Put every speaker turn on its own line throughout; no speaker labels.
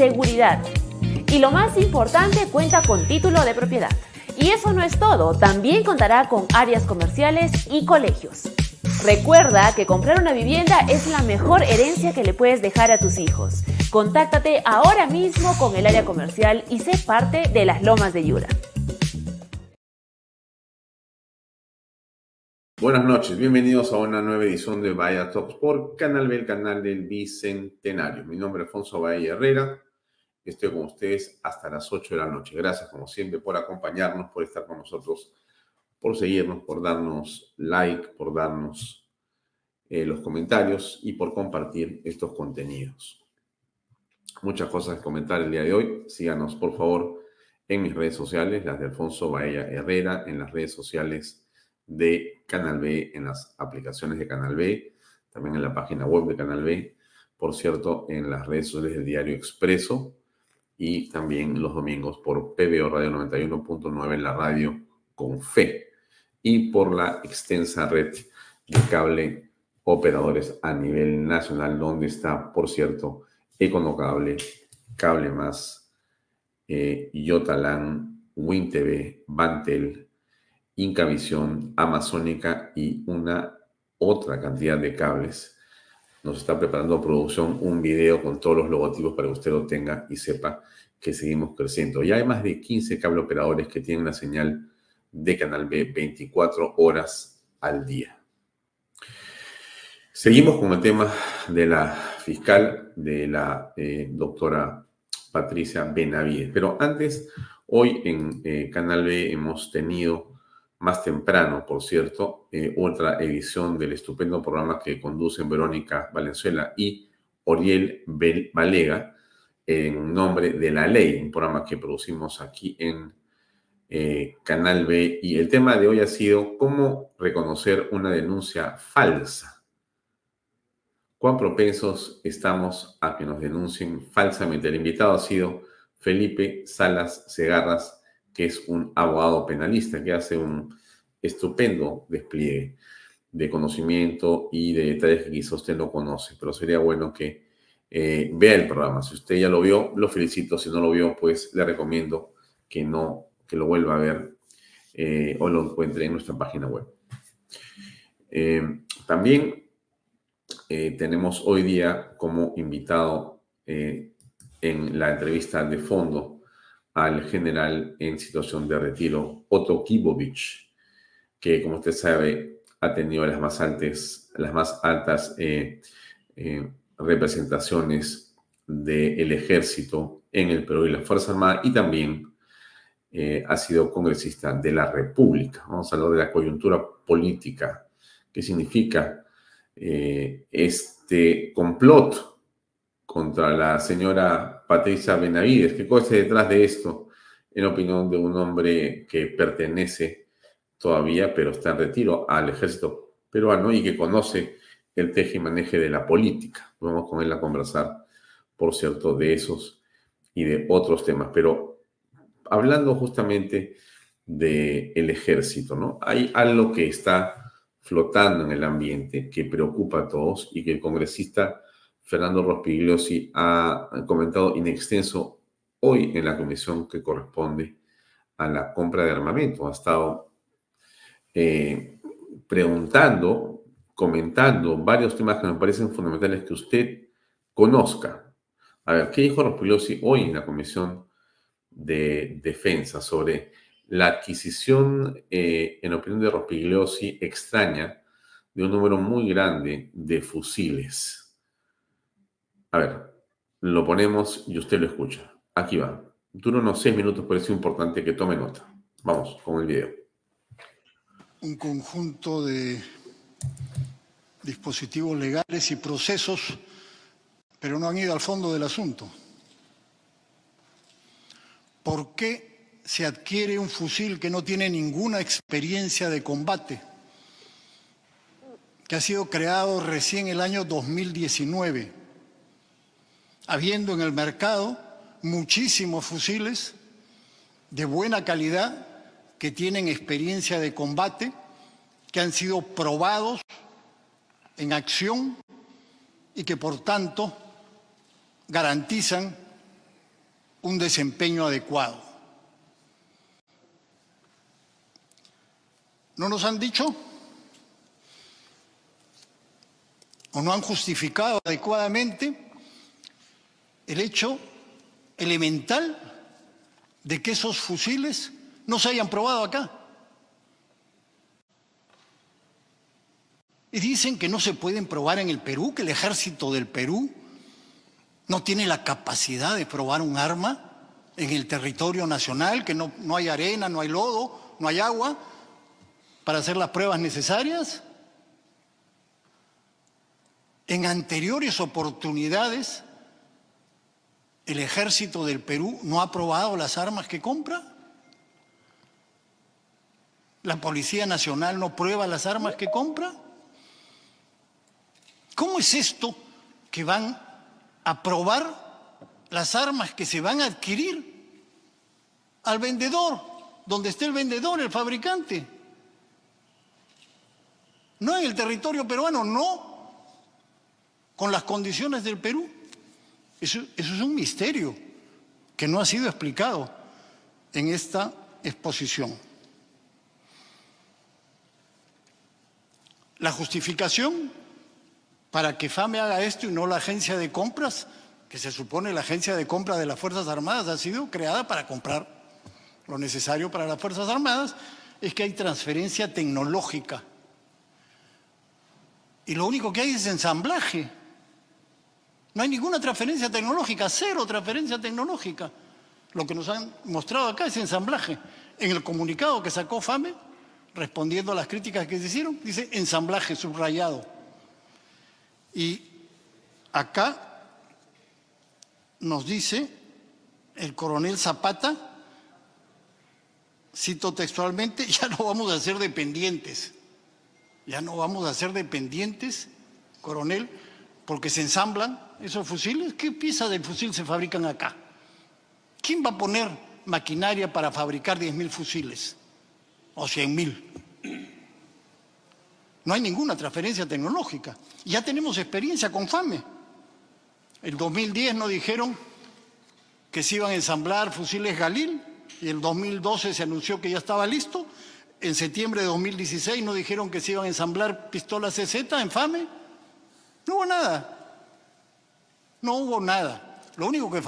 seguridad. Y lo más importante, cuenta con título de propiedad. Y eso no es todo, también contará con áreas comerciales y colegios. Recuerda que comprar una vivienda es la mejor herencia que le puedes dejar a tus hijos. Contáctate ahora mismo con el área comercial y sé parte de las lomas de Yura.
Buenas noches, bienvenidos a una nueva edición de Vaya Talks por Canal B, el canal del Bicentenario. Mi nombre es Alfonso Bahía Herrera, estoy con ustedes hasta las 8 de la noche. Gracias como siempre por acompañarnos, por estar con nosotros, por seguirnos, por darnos like, por darnos eh, los comentarios y por compartir estos contenidos. Muchas cosas que comentar el día de hoy. Síganos por favor en mis redes sociales, las de Alfonso Bahía Herrera, en las redes sociales de Canal B, en las aplicaciones de Canal B, también en la página web de Canal B, por cierto, en las redes sociales del Diario Expreso y también los domingos por PBO Radio 91.9 en la radio con fe y por la extensa red de cable operadores a nivel nacional, donde está, por cierto, Econocable, Cable Más, eh, Yotalan, WinTV, Bantel, Incavisión, Amazónica y una otra cantidad de cables. Nos está preparando producción un video con todos los logotipos para que usted lo tenga y sepa que seguimos creciendo. Ya hay más de 15 cable operadores que tienen la señal de Canal B 24 horas al día. Seguimos con el tema de la fiscal, de la eh, doctora Patricia Benavides. Pero antes, hoy en eh, Canal B hemos tenido más temprano, por cierto, eh, otra edición del estupendo programa que conducen Verónica Valenzuela y Oriel Valega, en nombre de la ley, un programa que producimos aquí en eh, Canal B. Y el tema de hoy ha sido cómo reconocer una denuncia falsa. ¿Cuán propensos estamos a que nos denuncien falsamente? El invitado ha sido Felipe Salas Segarras, que es un abogado penalista que hace un estupendo despliegue de conocimiento y de detalles que quizá usted no conoce, pero sería bueno que eh, vea el programa. Si usted ya lo vio, lo felicito. Si no lo vio, pues le recomiendo que no, que lo vuelva a ver eh, o lo encuentre en nuestra página web. Eh, también tenemos hoy día como invitado en la entrevista de fondo al general en situación de retiro, Otto Kibovich, que como usted sabe ha tenido las más altas, las más altas eh, eh, representaciones del ejército en el Perú y la Fuerza Armada y también eh, ha sido congresista de la República. Vamos a hablar de la coyuntura política, qué significa este complot contra la señora Patricia Benavides. ¿Qué cosa detrás de esto? En opinión de un hombre que pertenece todavía, pero está en retiro, al ejército peruano y que conoce el teje y maneje de la política. Vamos con él a conversar, por cierto, de esos y de otros temas. Pero hablando justamente del ejército, ¿no? Hay algo que está flotando en el ambiente que preocupa a todos y que el congresista Fernando Rospigliosi ha comentado in extenso hoy en la comisión que corresponde a la compra de armamento. Ha estado eh, preguntando, comentando varios temas que me parecen fundamentales que usted conozca. A ver, ¿qué dijo Rospigliosi hoy en la comisión de defensa sobre la adquisición, eh, en opinión de Rospigliosi, extraña de un número muy grande de fusiles? A ver, lo ponemos y usted lo escucha. Aquí va. Dura unos seis minutos, pero es importante que tome nota. Vamos con el video.
Un conjunto de dispositivos legales y procesos, pero no han ido al fondo del asunto. ¿Por qué se adquiere un fusil que no tiene ninguna experiencia de combate? que ha sido creado recién el año 2019, habiendo en el mercado muchísimos fusiles de buena calidad que tienen experiencia de combate, que han sido probados en acción y que por tanto garantizan un desempeño adecuado. ¿No nos han dicho o no han justificado adecuadamente el hecho elemental de que esos fusiles no se hayan probado acá. Y dicen que no se pueden probar en el Perú, que el ejército del Perú no tiene la capacidad de probar un arma en el territorio nacional, que no, no hay arena, no hay lodo, no hay agua para hacer las pruebas necesarias. En anteriores oportunidades ¿El ejército del Perú no ha aprobado las armas que compra? ¿La Policía Nacional no prueba las armas que compra? ¿Cómo es esto que van a probar las armas que se van a adquirir al vendedor, donde esté el vendedor, el fabricante? No en el territorio peruano, no, con las condiciones del Perú. Eso, es un misterio que no ha sido explicado en esta exposición. La justificación para que FAME haga esto y no la agencia de compras, que se supone la agencia de compras de las Fuerzas Armadas ha sido creada para comprar lo necesario para las Fuerzas Armadas, es que hay transferencia tecnológica. Y lo único que hay es ensamblaje. No hay ninguna transferencia tecnológica, cero transferencia tecnológica. Lo que nos han mostrado acá es ensamblaje. En el comunicado que sacó FAME, respondiendo a las críticas que se hicieron, dice ensamblaje subrayado. Y acá nos dice el coronel Zapata, cito textualmente, ya no vamos a ser dependientes, ya no vamos a ser dependientes, coronel, porque se ensamblan esos fusiles. ¿Qué piezas del fusil se fabrican acá? ¿Quién va a poner maquinaria para fabricar 10.000 fusiles o 100.000? No hay ninguna transferencia tecnológica. Ya tenemos experiencia con FAME. En 2010 nos dijeron que se iban a ensamblar fusiles Galil y en 2012 se anunció que ya estaba listo. En septiembre de 2016 nos dijeron que se iban a ensamblar pistolas CZ en FAME no hubo nada. No hubo nada. Lo único que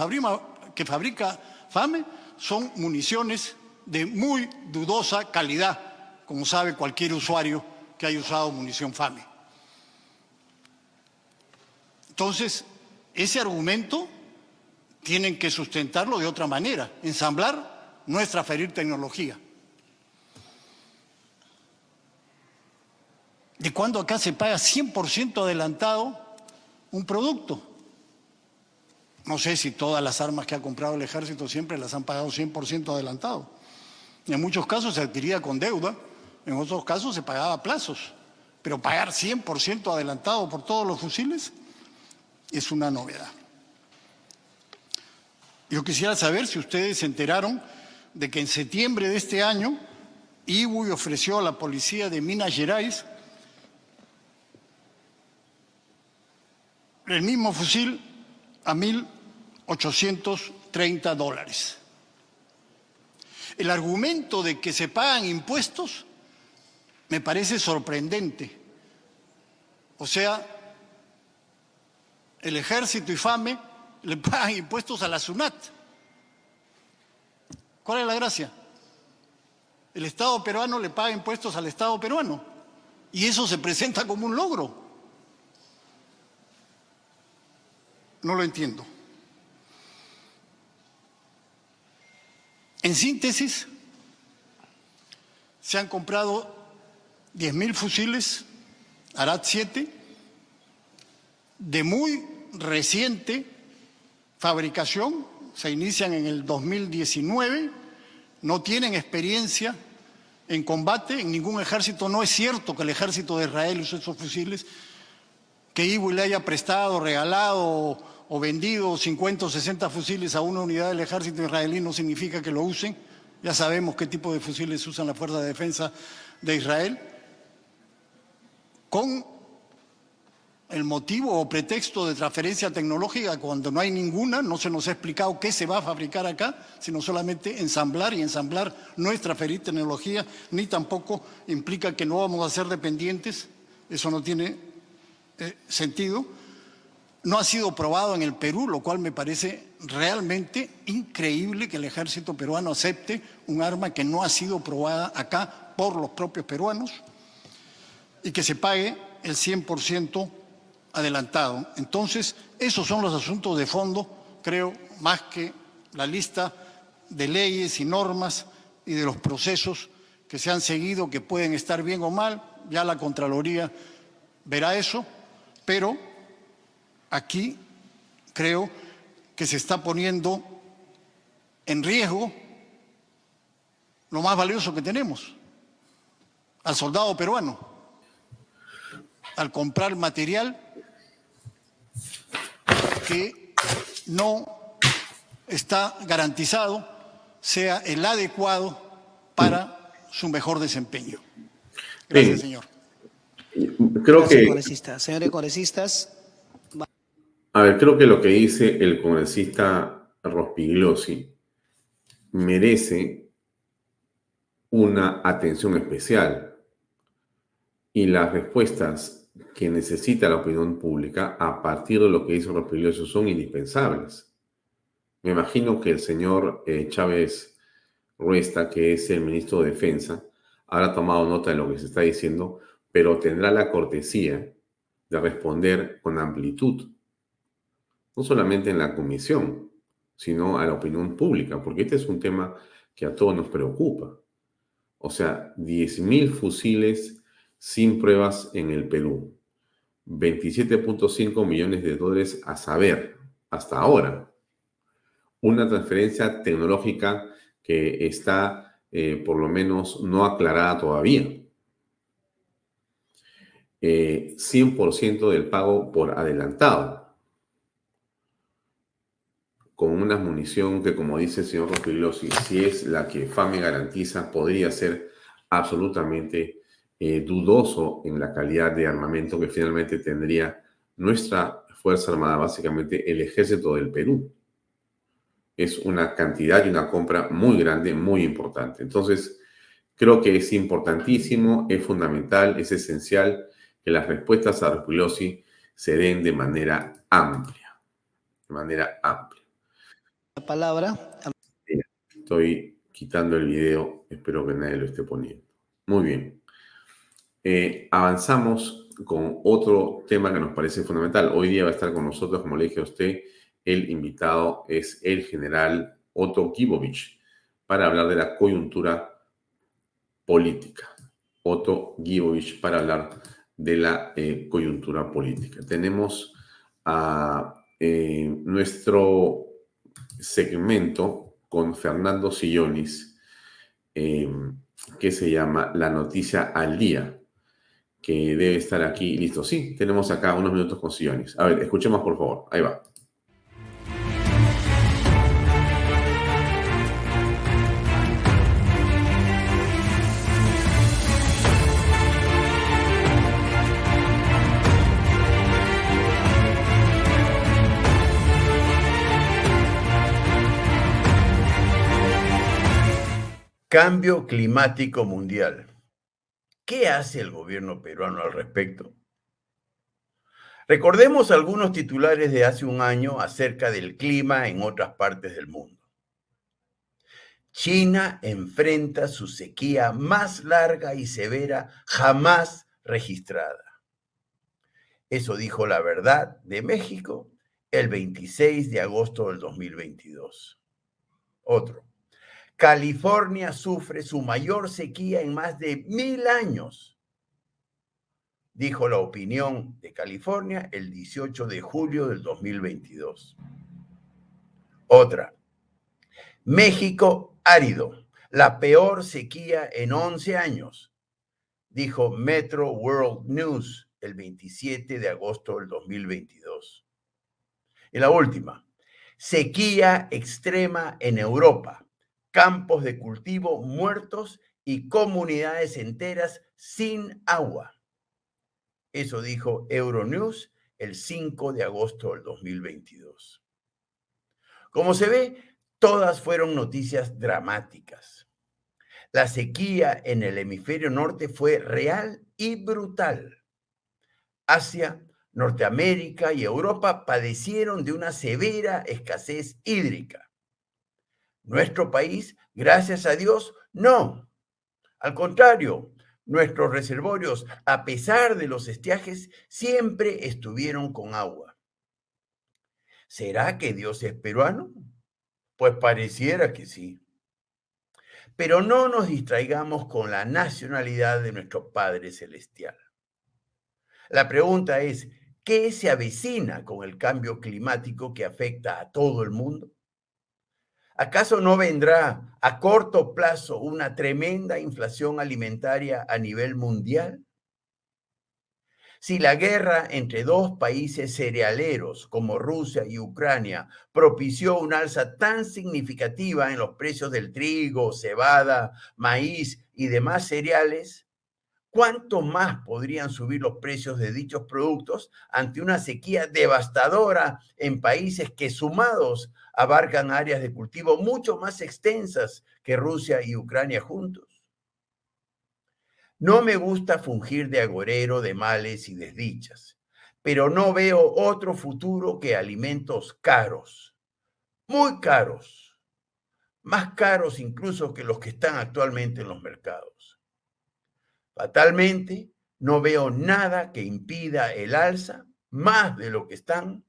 fabrica, FAME son municiones de muy dudosa calidad, como sabe cualquier usuario que haya usado munición FAME. Entonces, ese argumento tienen que sustentarlo de otra manera. Ensamblar no es transferir tecnología. De cuando acá se paga 100% adelantado un producto. No sé si todas las armas que ha comprado el ejército siempre las han pagado 100% adelantado. En muchos casos se adquiría con deuda, en otros casos se pagaba a plazos. Pero pagar 100% adelantado por todos los fusiles es una novedad. Yo quisiera saber si ustedes se enteraron de que en septiembre de este año IBUI ofreció a la policía de Minas Gerais el mismo fusil a 1.830 dólares. El argumento de que se pagan impuestos me parece sorprendente. O sea, el ejército y FAME le pagan impuestos a la SUNAT. ¿Cuál es la gracia? El Estado peruano le paga impuestos al Estado peruano y eso se presenta como un logro. No lo entiendo. En síntesis, se han comprado 10.000 fusiles Arad 7 de muy reciente fabricación, se inician en el 2019, no tienen experiencia en combate en ningún ejército. No es cierto que el ejército de Israel use esos fusiles, que Ibu le haya prestado, regalado o vendido 50 o 60 fusiles a una unidad del ejército israelí no significa que lo usen. Ya sabemos qué tipo de fusiles usan la Fuerza de Defensa de Israel. Con el motivo o pretexto de transferencia tecnológica, cuando no hay ninguna, no se nos ha explicado qué se va a fabricar acá, sino solamente ensamblar y ensamblar no es tecnología, ni tampoco implica que no vamos a ser dependientes, eso no tiene eh, sentido no ha sido probado en el Perú, lo cual me parece realmente increíble que el ejército peruano acepte un arma que no ha sido probada acá por los propios peruanos y que se pague el 100% adelantado. Entonces, esos son los asuntos de fondo, creo, más que la lista de leyes y normas y de los procesos que se han seguido, que pueden estar bien o mal, ya la Contraloría verá eso, pero aquí creo que se está poniendo en riesgo lo más valioso que tenemos, al soldado peruano, al comprar material que no está garantizado sea el adecuado para su mejor desempeño. Gracias, señor.
Creo que...
Señores congresistas,
a ver, creo que lo que dice el congresista Rospigliosi merece una atención especial y las respuestas que necesita la opinión pública a partir de lo que dice Rospigliosi son indispensables. Me imagino que el señor eh, Chávez Ruesta, que es el ministro de Defensa, habrá tomado nota de lo que se está diciendo, pero tendrá la cortesía de responder con amplitud no solamente en la comisión, sino a la opinión pública, porque este es un tema que a todos nos preocupa. O sea, 10.000 fusiles sin pruebas en el Perú, 27.5 millones de dólares a saber hasta ahora, una transferencia tecnológica que está eh, por lo menos no aclarada todavía. 100% eh, del pago por adelantado con una munición que, como dice el señor Rospigliosi, si es la que FAME garantiza, podría ser absolutamente eh, dudoso en la calidad de armamento que finalmente tendría nuestra Fuerza Armada, básicamente el ejército del Perú. Es una cantidad y una compra muy grande, muy importante. Entonces, creo que es importantísimo, es fundamental, es esencial que las respuestas a Rospigliosi se den de manera amplia, de manera amplia.
La palabra.
Estoy quitando el video, espero que nadie lo esté poniendo. Muy bien. Eh, avanzamos con otro tema que nos parece fundamental. Hoy día va a estar con nosotros, como le dije a usted, el invitado es el general Otto Gibovich para hablar de la coyuntura política. Otto Gibovich para hablar de la eh, coyuntura política. Tenemos a eh, nuestro segmento con Fernando Sillonis eh, que se llama La Noticia al Día, que debe estar aquí listo. Sí, tenemos acá unos minutos con Sillonis. A ver, escuchemos por favor. Ahí va.
Cambio climático mundial. ¿Qué hace el gobierno peruano al respecto? Recordemos algunos titulares de hace un año acerca del clima en otras partes del mundo. China enfrenta su sequía más larga y severa jamás registrada. Eso dijo la verdad de México el 26 de agosto del 2022. Otro. California sufre su mayor sequía en más de mil años, dijo la opinión de California el 18 de julio del 2022. Otra. México árido, la peor sequía en 11 años, dijo Metro World News el 27 de agosto del 2022. Y la última, sequía extrema en Europa, campos de cultivo muertos y comunidades enteras sin agua. Eso dijo Euronews el 5 de agosto del 2022. Como se ve, todas fueron noticias dramáticas. La sequía en el hemisferio norte fue real y brutal. Asia, Norteamérica y Europa padecieron de una severa escasez hídrica. Nuestro país, gracias a Dios, no. Al contrario, nuestros reservorios, a pesar de los estiajes, siempre estuvieron con agua. ¿Será que Dios es peruano? Pues pareciera que sí. Pero no nos distraigamos con la nacionalidad de nuestro Padre Celestial. La pregunta es, ¿qué se avecina con el cambio climático que afecta a todo el mundo? ¿Acaso no vendrá a corto plazo una tremenda inflación alimentaria a nivel mundial? Si la guerra entre dos países cerealeros como Rusia y Ucrania propició una alza tan significativa en los precios del trigo, cebada, maíz y demás cereales, ¿Cuánto más podrían subir los precios de dichos productos ante una sequía devastadora en países que sumados abarcan áreas de cultivo mucho más extensas que Rusia y Ucrania juntos? No me gusta fungir de agorero de males y desdichas, pero no veo otro futuro que alimentos caros, muy caros, más caros incluso que los que están actualmente en los mercados. Fatalmente, no veo nada que impida el alza más de lo que están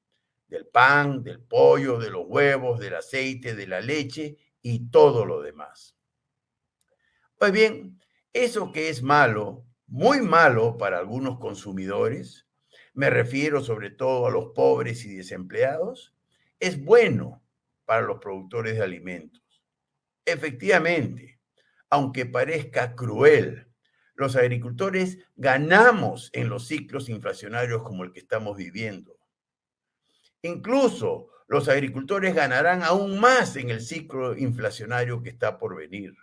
del pan, del pollo, de los huevos, del aceite, de la leche y todo lo demás. Pues bien, eso que es malo, muy malo para algunos consumidores, me refiero sobre todo a los pobres y desempleados, es bueno para los productores de alimentos. Efectivamente, aunque parezca cruel, los agricultores ganamos en los ciclos inflacionarios como el que estamos viviendo. Incluso los agricultores ganarán aún más en el ciclo inflacionario que está por venir.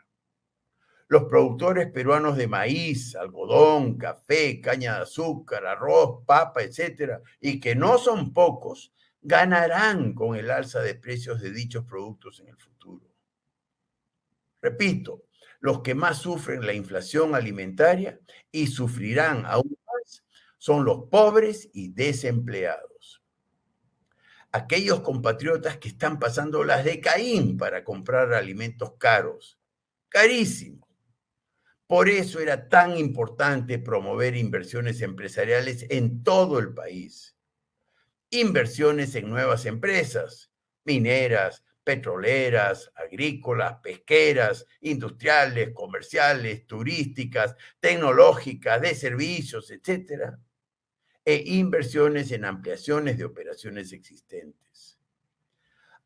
Los productores peruanos de maíz, algodón, café, caña de azúcar, arroz, papa, etcétera, y que no son pocos, ganarán con el alza de precios de dichos productos en el futuro. Repito, los que más sufren la inflación alimentaria y sufrirán aún más son los pobres y desempleados. Aquellos compatriotas que están pasando las de Caín para comprar alimentos caros, carísimos. Por eso era tan importante promover inversiones empresariales en todo el país. Inversiones en nuevas empresas, mineras, petroleras, agrícolas, pesqueras, industriales, comerciales, turísticas, tecnológicas, de servicios, etcétera, e inversiones en ampliaciones de operaciones existentes.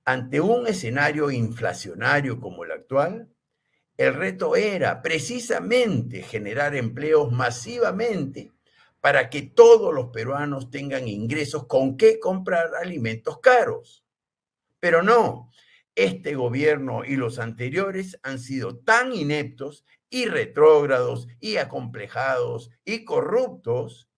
Ante un escenario inflacionario como el actual, el reto era precisamente generar empleos masivamente para que todos los peruanos tengan ingresos con qué comprar alimentos caros. Pero no, este gobierno y los anteriores han sido tan ineptos y retrógrados y acomplejados y corruptos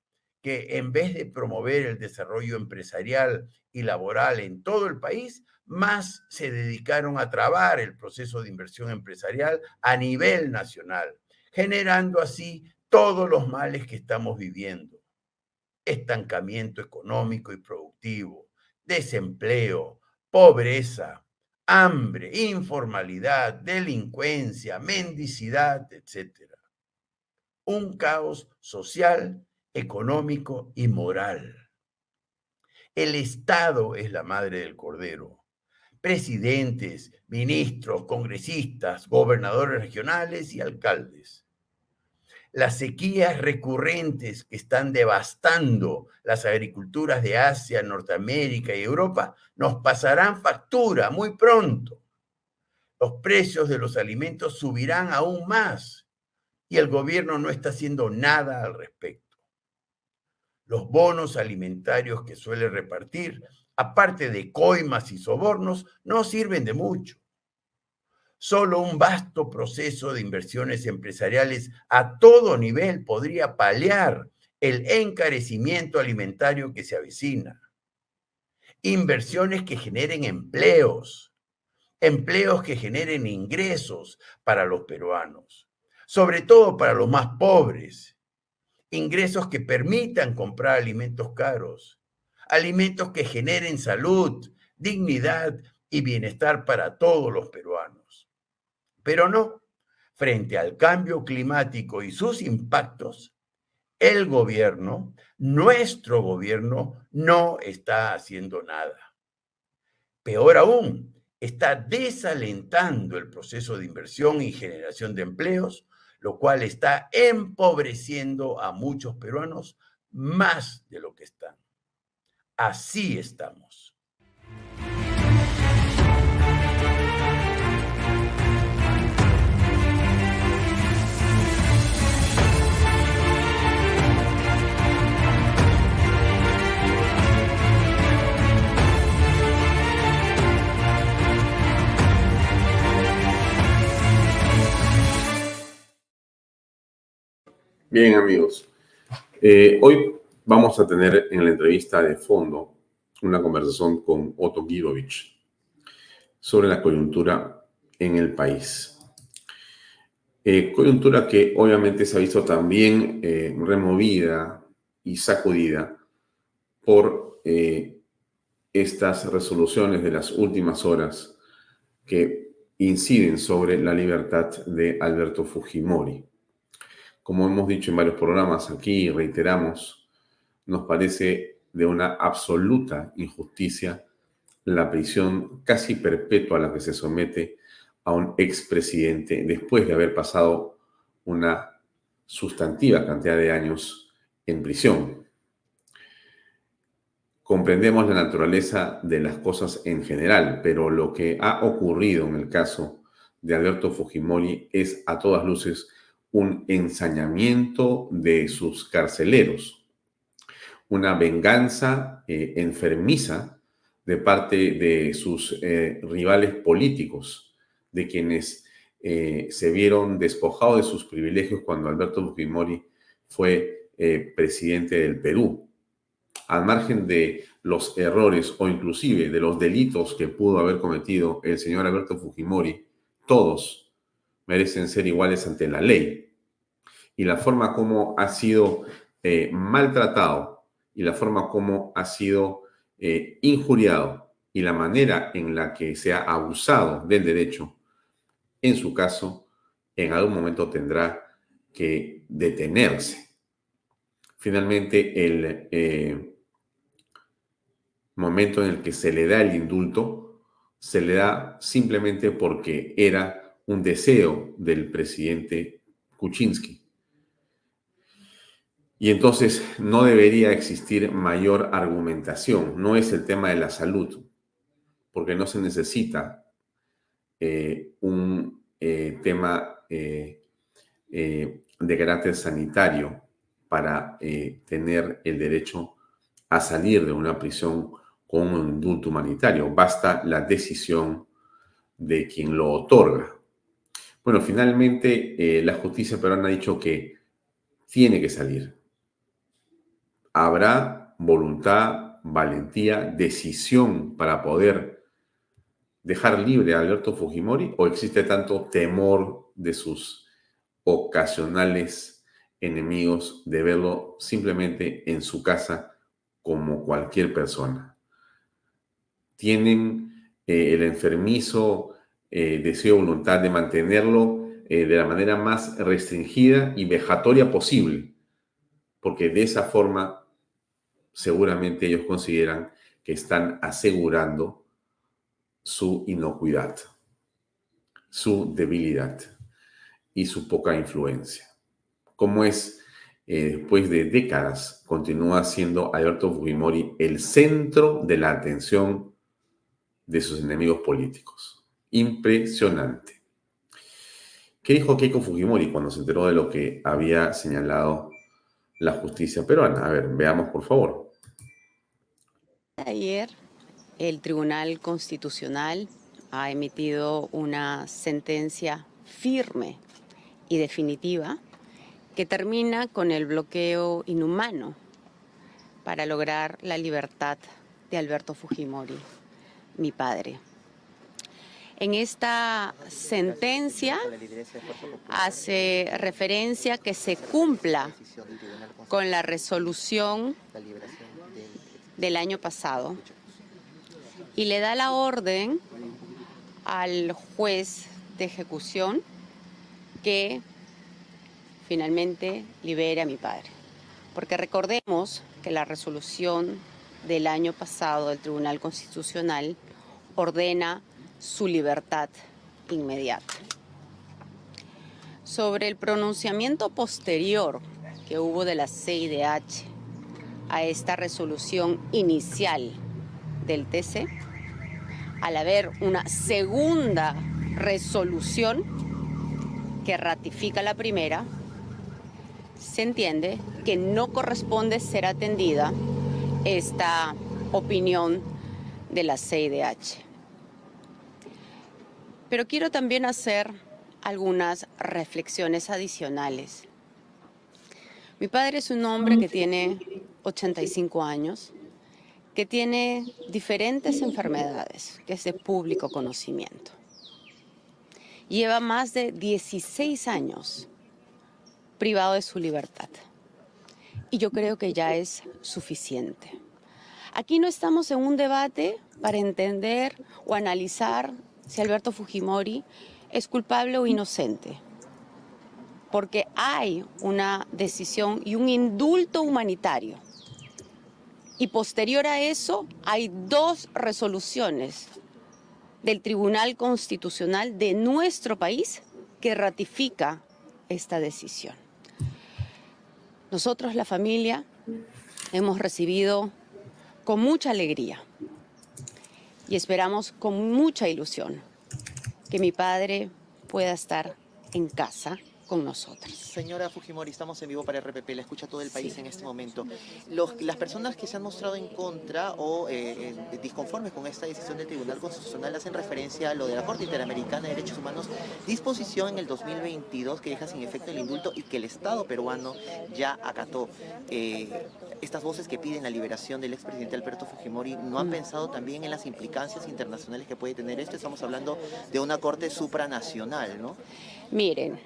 que en vez de promover el desarrollo empresarial y laboral en todo el país, más se dedicaron a trabar el proceso de inversión empresarial a nivel nacional, generando así todos los males que estamos viviendo. Estancamiento económico y productivo, desempleo, pobreza, hambre, informalidad, delincuencia, mendicidad, etc. Un caos social, económico y moral. El Estado es la madre del cordero. Presidentes, ministros, congresistas, gobernadores regionales y alcaldes las sequías recurrentes que están devastando las agriculturas de Asia, Norteamérica y Europa nos pasarán factura muy pronto. Los precios de los alimentos subirán aún más y el gobierno no está haciendo nada al respecto. Los bonos alimentarios que suele repartir, aparte de coimas y sobornos, no sirven de mucho. Solo un vasto proceso de inversiones empresariales a todo nivel podría paliar el encarecimiento alimentario que se avecina. Inversiones que generen empleos, empleos que generen ingresos para los peruanos, sobre todo para los más pobres, ingresos que permitan comprar alimentos caros, alimentos que generen salud, dignidad y bienestar para todos los peruanos. Pero no, frente al cambio climático y sus impactos, el gobierno, nuestro gobierno, no está haciendo nada. Peor aún, está desalentando el proceso de inversión y generación de empleos, lo cual está empobreciendo a muchos peruanos más de lo que están. Así estamos.
Bien, amigos. Eh, hoy vamos a tener en la entrevista de fondo una conversación con Otto Girovich sobre la coyuntura en el país. Eh, coyuntura que obviamente se ha visto también eh, removida y sacudida por estas resoluciones de las últimas horas que inciden sobre la libertad de Alberto Fujimori como hemos dicho en varios programas aquí, reiteramos, nos parece de una absoluta injusticia la prisión casi perpetua a la que se somete a un expresidente después de haber pasado una sustantiva cantidad de años en prisión. Comprendemos la naturaleza de las cosas en general, pero lo que ha ocurrido en el caso de Alberto Fujimori es a todas luces un ensañamiento de sus carceleros, una venganza eh, enfermiza de parte de sus eh, rivales políticos, de quienes eh, se vieron despojados de sus privilegios cuando Alberto Fujimori fue presidente del Perú. Al margen de los errores o inclusive de los delitos que pudo haber cometido el señor Alberto Fujimori, todos merecen ser iguales ante la ley y la forma como ha sido eh, maltratado y la forma como ha sido eh, injuriado y la manera en la que se ha abusado del derecho, en su caso, en algún momento tendrá que detenerse. Finalmente, el eh, momento en el que se le da el indulto, se le da simplemente porque era un deseo del presidente Kuczynski. Y entonces no debería existir mayor argumentación. No es el tema de la salud, porque no se necesita eh, un eh, tema eh, de carácter sanitario para tener el derecho a salir de una prisión con un indulto humanitario. Basta la decisión de quien lo otorga. Bueno, finalmente la justicia peruana ha dicho que tiene que salir habrá voluntad, valentía, decisión para poder dejar libre a Alberto Fujimori o existe tanto temor de sus ocasionales enemigos de verlo simplemente en su casa como cualquier persona? ¿Tienen eh, el enfermizo eh, deseo voluntad de mantenerlo eh, de la manera más restringida y vejatoria posible? Porque de esa forma seguramente ellos consideran que están asegurando su inocuidad, su debilidad y su poca influencia. Como es, eh, después de décadas, continúa siendo Alberto Fujimori el centro de la atención de sus enemigos políticos. Impresionante. ¿Qué dijo Keiko Fujimori cuando se enteró de lo que había señalado la justicia peruana? A ver, veamos por favor.
Ayer el Tribunal Constitucional ha emitido una sentencia firme y definitiva que termina con el bloqueo inhumano para lograr la libertad de Alberto Fujimori, mi padre. En esta sentencia hace referencia que se cumpla con la resolución del año pasado y le da la orden al juez de ejecución que finalmente libere a mi padre. Porque recordemos que la resolución del año pasado del Tribunal Constitucional ordena su libertad inmediata. Sobre el pronunciamiento posterior que hubo de la CIDH a esta resolución inicial del TC, al haber una segunda resolución que ratifica la primera, se entiende que no corresponde ser atendida esta opinión de la CIDH. Pero quiero también hacer algunas reflexiones adicionales. Mi padre es un hombre que tiene 85 años, que tiene diferentes enfermedades, que es de público conocimiento. Lleva más de 16 años privado de su libertad. Y yo creo que ya es suficiente. Aquí no estamos en un debate para entender o analizar si Alberto Fujimori es culpable o inocente porque hay una decisión y un indulto humanitario y posterior a eso hay dos resoluciones del Tribunal Constitucional de nuestro país que ratifica esta decisión. Nosotros, la familia, hemos recibido con mucha alegría y esperamos con mucha ilusión que mi padre pueda estar en casa con nosotros.
Señora Fujimori, estamos en vivo para RPP, la escucha todo el país en este momento. Los, las personas que se han mostrado en contra o eh, disconformes con esta decisión del Tribunal Constitucional hacen referencia a lo de la Corte Interamericana de Derechos Humanos, disposición en el 2022 que deja sin efecto el indulto y que el Estado peruano ya acató. Eh, estas voces que piden la liberación del expresidente Alberto Fujimori no han mm. pensado también en las implicancias internacionales que puede tener esto. Estamos hablando de una corte supranacional, ¿no?
Miren,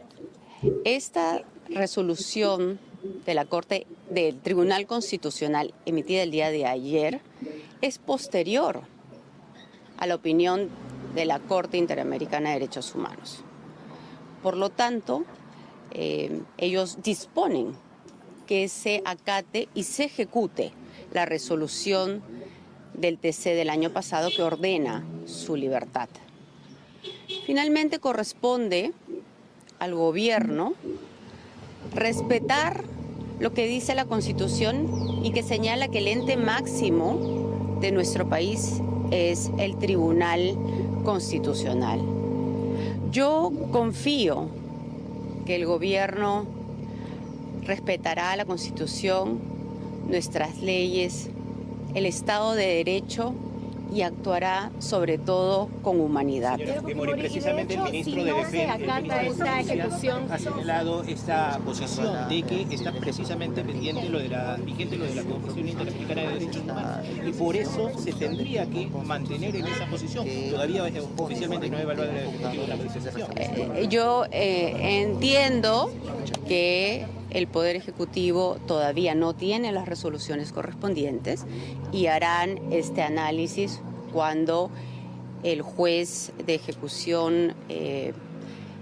esta resolución de la Corte del Tribunal Constitucional emitida el día de ayer es posterior a la opinión de la Corte Interamericana de Derechos Humanos. Por lo tanto, eh, ellos disponen que se acate y se ejecute la resolución del TC del año pasado que ordena su libertad. Finalmente corresponde al gobierno respetar lo que dice la Constitución y que señala que el ente máximo de nuestro país es el Tribunal Constitucional. Yo confío que el gobierno respetará la Constitución, nuestras leyes, el Estado de Derecho y actuará sobre todo con humanidad.
Señora Fujimori, precisamente el ministro de Defensa ha señalado esta posición de que está precisamente pendiente lo de la, vigente lo de la Convención Interamericana de Derechos Humanos y por eso se tendría que mantener en esa posición. Todavía oficialmente no ha evaluado el Ejecutivo la manifestación.
Eh, yo eh, entiendo que el Poder Ejecutivo todavía no tiene las resoluciones correspondientes y harán este análisis cuando el juez de ejecución eh,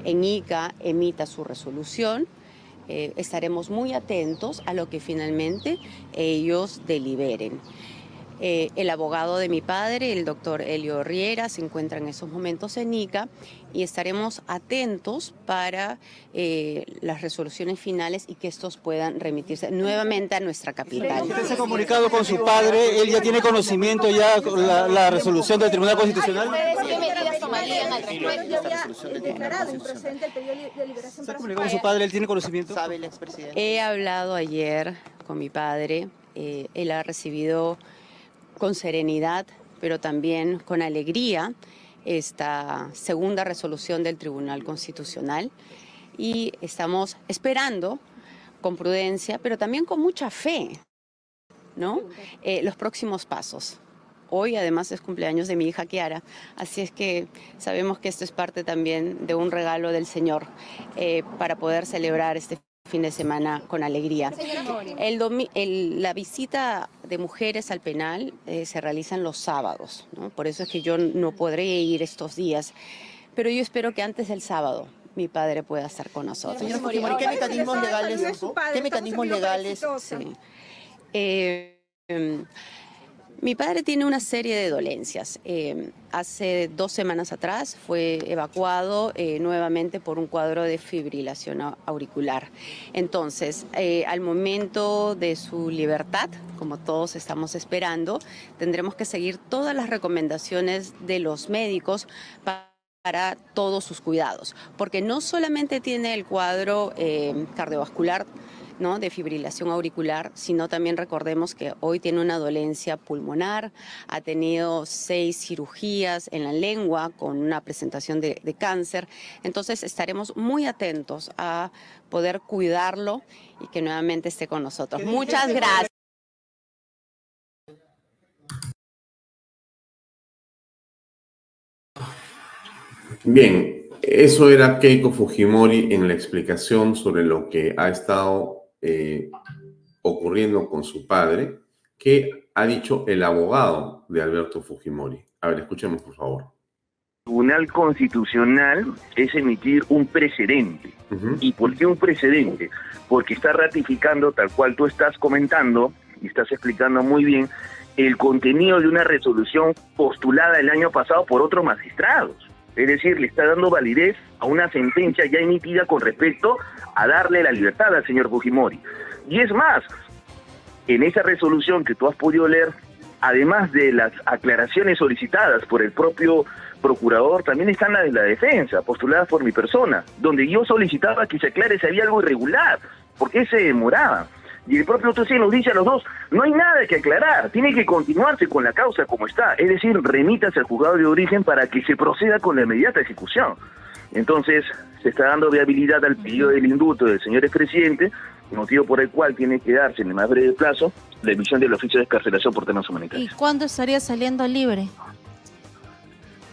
en ICA emita su resolución. Eh, estaremos muy atentos a lo que finalmente ellos deliberen. Eh, el abogado de mi padre, el doctor Elio Riera, se encuentra en esos momentos en ICA y estaremos atentos para eh, las resoluciones finales y que estos puedan remitirse nuevamente a nuestra capital.
¿Usted se ha comunicado con su padre? ¿Él ya tiene conocimiento ya la, la resolución del Tribunal Constitucional? ¿Se ha comunicado con su padre? ¿Él tiene conocimiento?
¿Sabe el expresidente?
He hablado ayer con mi padre, eh, él ha recibido con serenidad, pero también con alegría, esta segunda resolución del Tribunal Constitucional y estamos esperando con prudencia, pero también con mucha fe, ¿no? Eh, los próximos pasos. Hoy además es cumpleaños de mi hija Kiara, así es que sabemos que esto es parte también de un regalo del Señor eh, para poder celebrar este fin de semana con alegría. El el- la visita de mujeres al penal eh, se realizan los sábados, ¿no? por eso es que yo no podré ir estos días, pero yo espero que antes del sábado mi padre pueda estar con nosotros.
Señora Fujimori, ¿qué mecanismos legales, ¿qué mecanismos legales
Sí. Eh, em, mi padre tiene una serie de dolencias. Eh, hace dos semanas atrás fue evacuado eh, nuevamente por un cuadro de fibrilación au- auricular. Entonces, eh, al momento de su libertad, como todos estamos esperando, tendremos que seguir todas las recomendaciones de los médicos pa- para todos sus cuidados, porque no solamente tiene el cuadro cardiovascular, ¿no? de fibrilación auricular, sino también recordemos que hoy tiene una dolencia pulmonar, ha tenido seis cirugías en la lengua con una presentación de, de cáncer. Entonces estaremos muy atentos a poder cuidarlo y que nuevamente esté con nosotros. Muchas gracias.
Bien, eso era Keiko Fujimori en la explicación sobre lo que ha estado eh, ocurriendo con su padre, que ha dicho el abogado de Alberto Fujimori. A ver, escuchemos por favor.
Tribunal Constitucional es emitir un precedente. ¿Y por qué un precedente? Porque está ratificando, tal cual tú estás comentando y estás explicando muy bien, el contenido de una resolución postulada el año pasado por otros magistrados. Es decir, le está dando validez a una sentencia ya emitida con respecto a darle la libertad al señor Fujimori. Y es más, en esa resolución que tú has podido leer, además de las aclaraciones solicitadas por el propio procurador, también están las de la defensa, postuladas por mi persona, donde yo solicitaba que se aclare si había algo irregular, porque se demoraba. Y el propio TC nos dice a los dos, no hay nada que aclarar, tiene que continuarse con la causa como está, es decir, remítase al juzgado de origen para que se proceda con la inmediata ejecución. Entonces, se está dando viabilidad al pedido del indulto del señor expresidente, motivo por el cual tiene que darse en el más breve plazo la emisión del oficio de escarcelación por temas
¿Y
humanitarios.
cuándo estaría saliendo libre?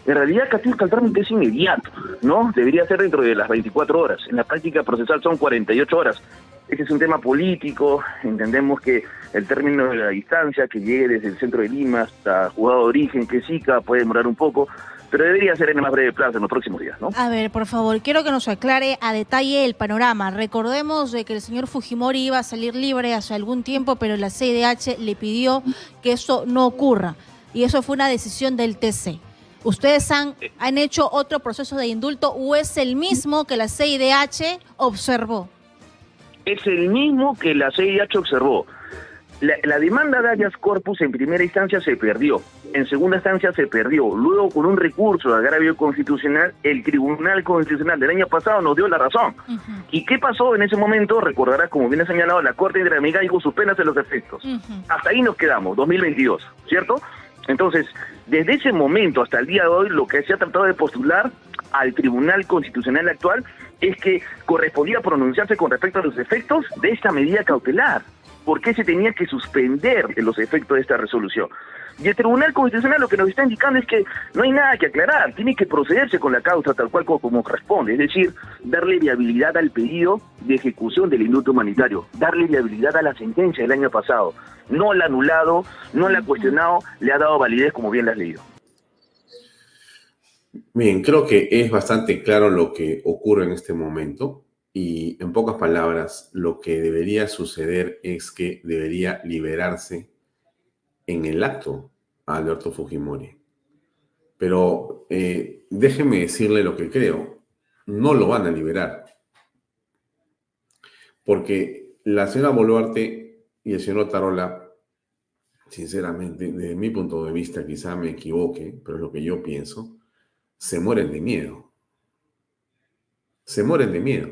En realidad, Catilca, el es inmediato, ¿no? Debería ser dentro de las 24 horas. En la práctica procesal son 48 horas. Este es un tema político, entendemos que el término de la distancia que llegue desde el centro de Lima hasta juzgado de origen, que SICA, puede demorar un poco, pero debería ser en el más breve plazo, en los próximos días, ¿no?
A ver, por favor, quiero que nos aclare a detalle el panorama. Recordemos de que el señor Fujimori iba a salir libre hace algún tiempo, pero la CIDH le pidió que eso no ocurra. Y eso fue una decisión del TC. ¿Ustedes han, han hecho otro proceso de indulto o es el mismo que la CIDH observó?
es el mismo que la CIH observó. La, la demanda de habeas corpus en primera instancia se perdió, en segunda instancia se perdió. Luego, con un recurso de agravio constitucional, el Tribunal Constitucional del año pasado nos dio la razón. ¿Y qué pasó en ese momento? Recordarás, como bien ha señalado, la Corte Interamericana dijo suspéndase los efectos. Hasta ahí nos quedamos, 2022, ¿cierto? Entonces, desde ese momento hasta el día de hoy, lo que se ha tratado de postular al Tribunal Constitucional actual es que correspondía pronunciarse con respecto a los efectos de esta medida cautelar. ¿Por qué se tenía que suspender los efectos de esta resolución? Y el Tribunal Constitucional lo que nos está indicando es que no hay nada que aclarar, tiene que procederse con la causa tal cual como, corresponde, es decir, darle viabilidad al pedido de ejecución del indulto humanitario, darle viabilidad a la sentencia del año pasado. No la ha anulado, no la ha cuestionado, le ha dado validez como bien la has leído.
Bien, creo que es bastante claro lo que ocurre en este momento y en pocas palabras, lo que debería suceder es que debería liberarse en el acto a Alberto Fujimori. Pero eh, déjeme decirle lo que creo. No lo van a liberar. Porque la señora Boluarte y el señor Tarola, sinceramente, desde mi punto de vista, quizá me equivoque, pero es lo que yo pienso, se mueren de miedo. Se mueren de miedo.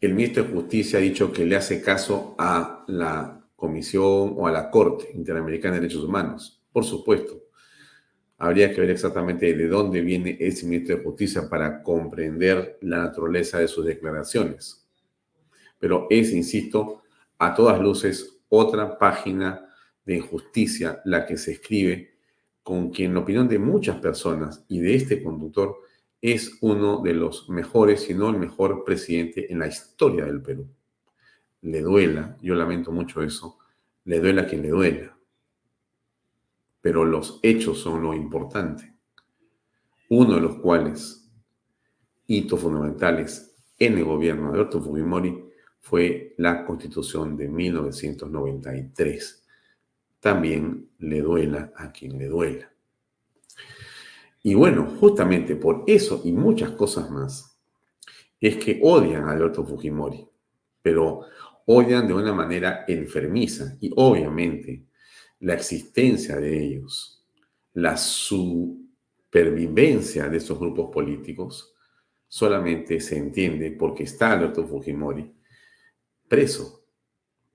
El ministro de Justicia ha dicho que le hace caso a la Comisión o a la Corte Interamericana de Derechos Humanos. Por supuesto, habría que ver exactamente de dónde viene ese ministro de Justicia para comprender la naturaleza de sus declaraciones. Pero es, insisto, a todas luces otra página de injusticia la que se escribe con quien, en la opinión de muchas personas y de este conductor, es uno de los mejores, si no el mejor presidente en la historia del Perú le duela, yo lamento mucho eso, le duela a quien le duela. Pero los hechos son lo importante. Uno de los cuales, hitos fundamentales en el gobierno de Alberto Fujimori, fue la constitución de 1993. También le duela a quien le duela. Y bueno, justamente por eso y muchas cosas más, es que odian a Alberto Fujimori. Pero odian de una manera enfermiza y obviamente la existencia de ellos, la supervivencia de estos grupos políticos solamente se entiende porque está Alberto Fujimori preso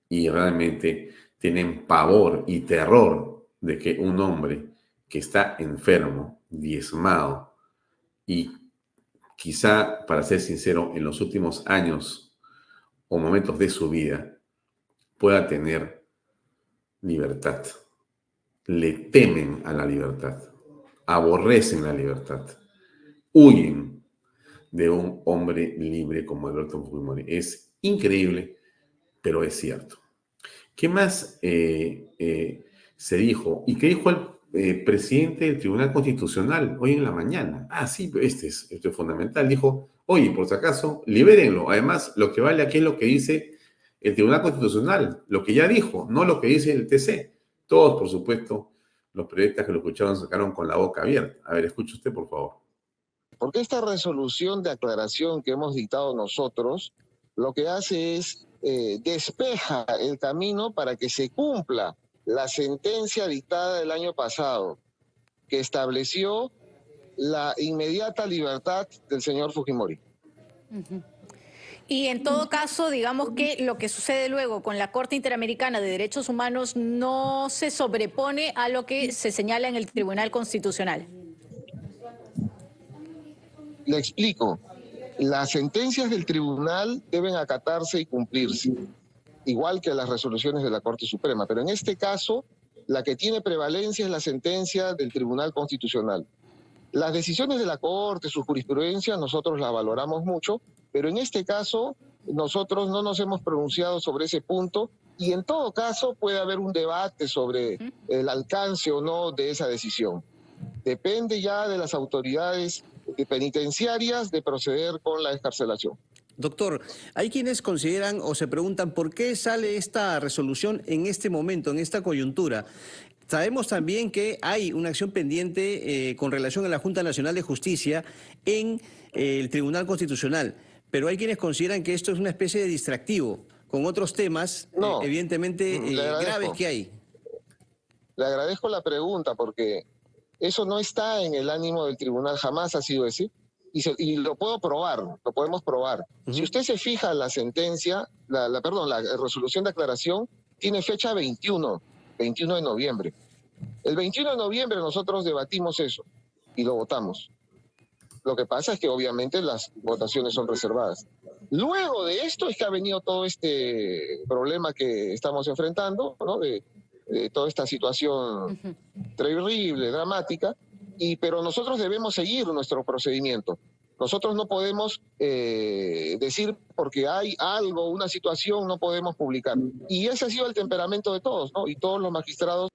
y realmente tienen pavor y terror de que un hombre que está enfermo, diezmado y quizá, para ser sincero, en los últimos años o momentos de su vida pueda tener libertad. Le temen a la libertad, aborrecen la libertad, huyen de un hombre libre como Alberto Fujimori. Es increíble, pero es cierto. ¿Qué más eh, eh, se dijo? ¿Y qué dijo el eh, presidente del Tribunal Constitucional hoy en la mañana? Ah, sí, este es, esto es fundamental. Dijo, Oye, por si acaso, libérenlo. Además, lo que vale aquí es lo que dice el Tribunal Constitucional, lo que ya dijo, no lo que dice el TC. Todos, por supuesto, los periodistas que lo escucharon sacaron con la boca abierta. A ver, escuche usted, por favor.
Porque esta resolución de aclaración que hemos dictado nosotros, lo que hace es eh, despeja el camino para que se cumpla la sentencia dictada el año pasado, que estableció la inmediata libertad del señor Fujimori.
Y en todo caso, digamos que lo que sucede luego con la Corte Interamericana de Derechos Humanos no se sobrepone a lo que se señala en el Tribunal Constitucional.
Le explico. Las sentencias del tribunal deben acatarse y cumplirse, igual que las resoluciones de la Corte Suprema. Pero en este caso, la que tiene prevalencia es la sentencia del Tribunal Constitucional. Las decisiones de la Corte, su jurisprudencia, nosotros la valoramos mucho, pero en este caso nosotros no nos hemos pronunciado sobre ese punto y en todo caso puede haber un debate sobre el alcance o no de esa decisión. Depende ya de las autoridades penitenciarias de proceder con la escarcelación.
Doctor, hay quienes consideran o se preguntan por qué sale esta resolución en este momento, en esta coyuntura. Sabemos también que hay una acción pendiente eh, con relación a la Junta Nacional de Justicia en eh, el Tribunal Constitucional, pero hay quienes consideran que esto es una especie de distractivo con otros temas, eh, evidentemente, graves que hay.
Le agradezco la pregunta porque eso no está en el ánimo del tribunal, jamás ha sido así. Y, lo puedo probar, lo podemos probar. Si usted se fija la sentencia, la, perdón, la resolución de aclaración tiene fecha 21 21 de noviembre. El 21 de noviembre nosotros debatimos eso y lo votamos. Lo que pasa es que obviamente las votaciones son reservadas. Luego de esto es que ha venido todo este problema que estamos enfrentando, ¿no? de, de toda esta situación terrible, dramática, pero nosotros debemos seguir nuestro procedimiento. Nosotros no podemos eh, decir porque hay algo, una situación, no podemos publicar. Y ese ha sido el temperamento de todos, ¿no? Y todos los magistrados.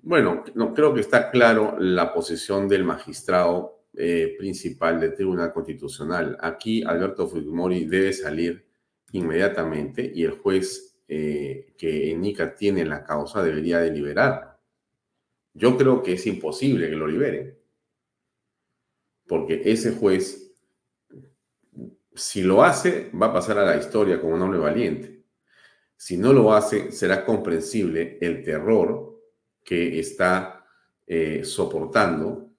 Bueno, no, creo que está claro la posición del magistrado eh, principal del Tribunal Constitucional. Aquí Alberto Fujimori debe salir inmediatamente y el juez eh, que en Nica tiene la causa debería deliberar. Yo creo que es imposible que lo liberen porque ese juez, si lo hace, va a pasar a la historia como un hombre valiente. Si no lo hace, será comprensible el terror que está eh, soportando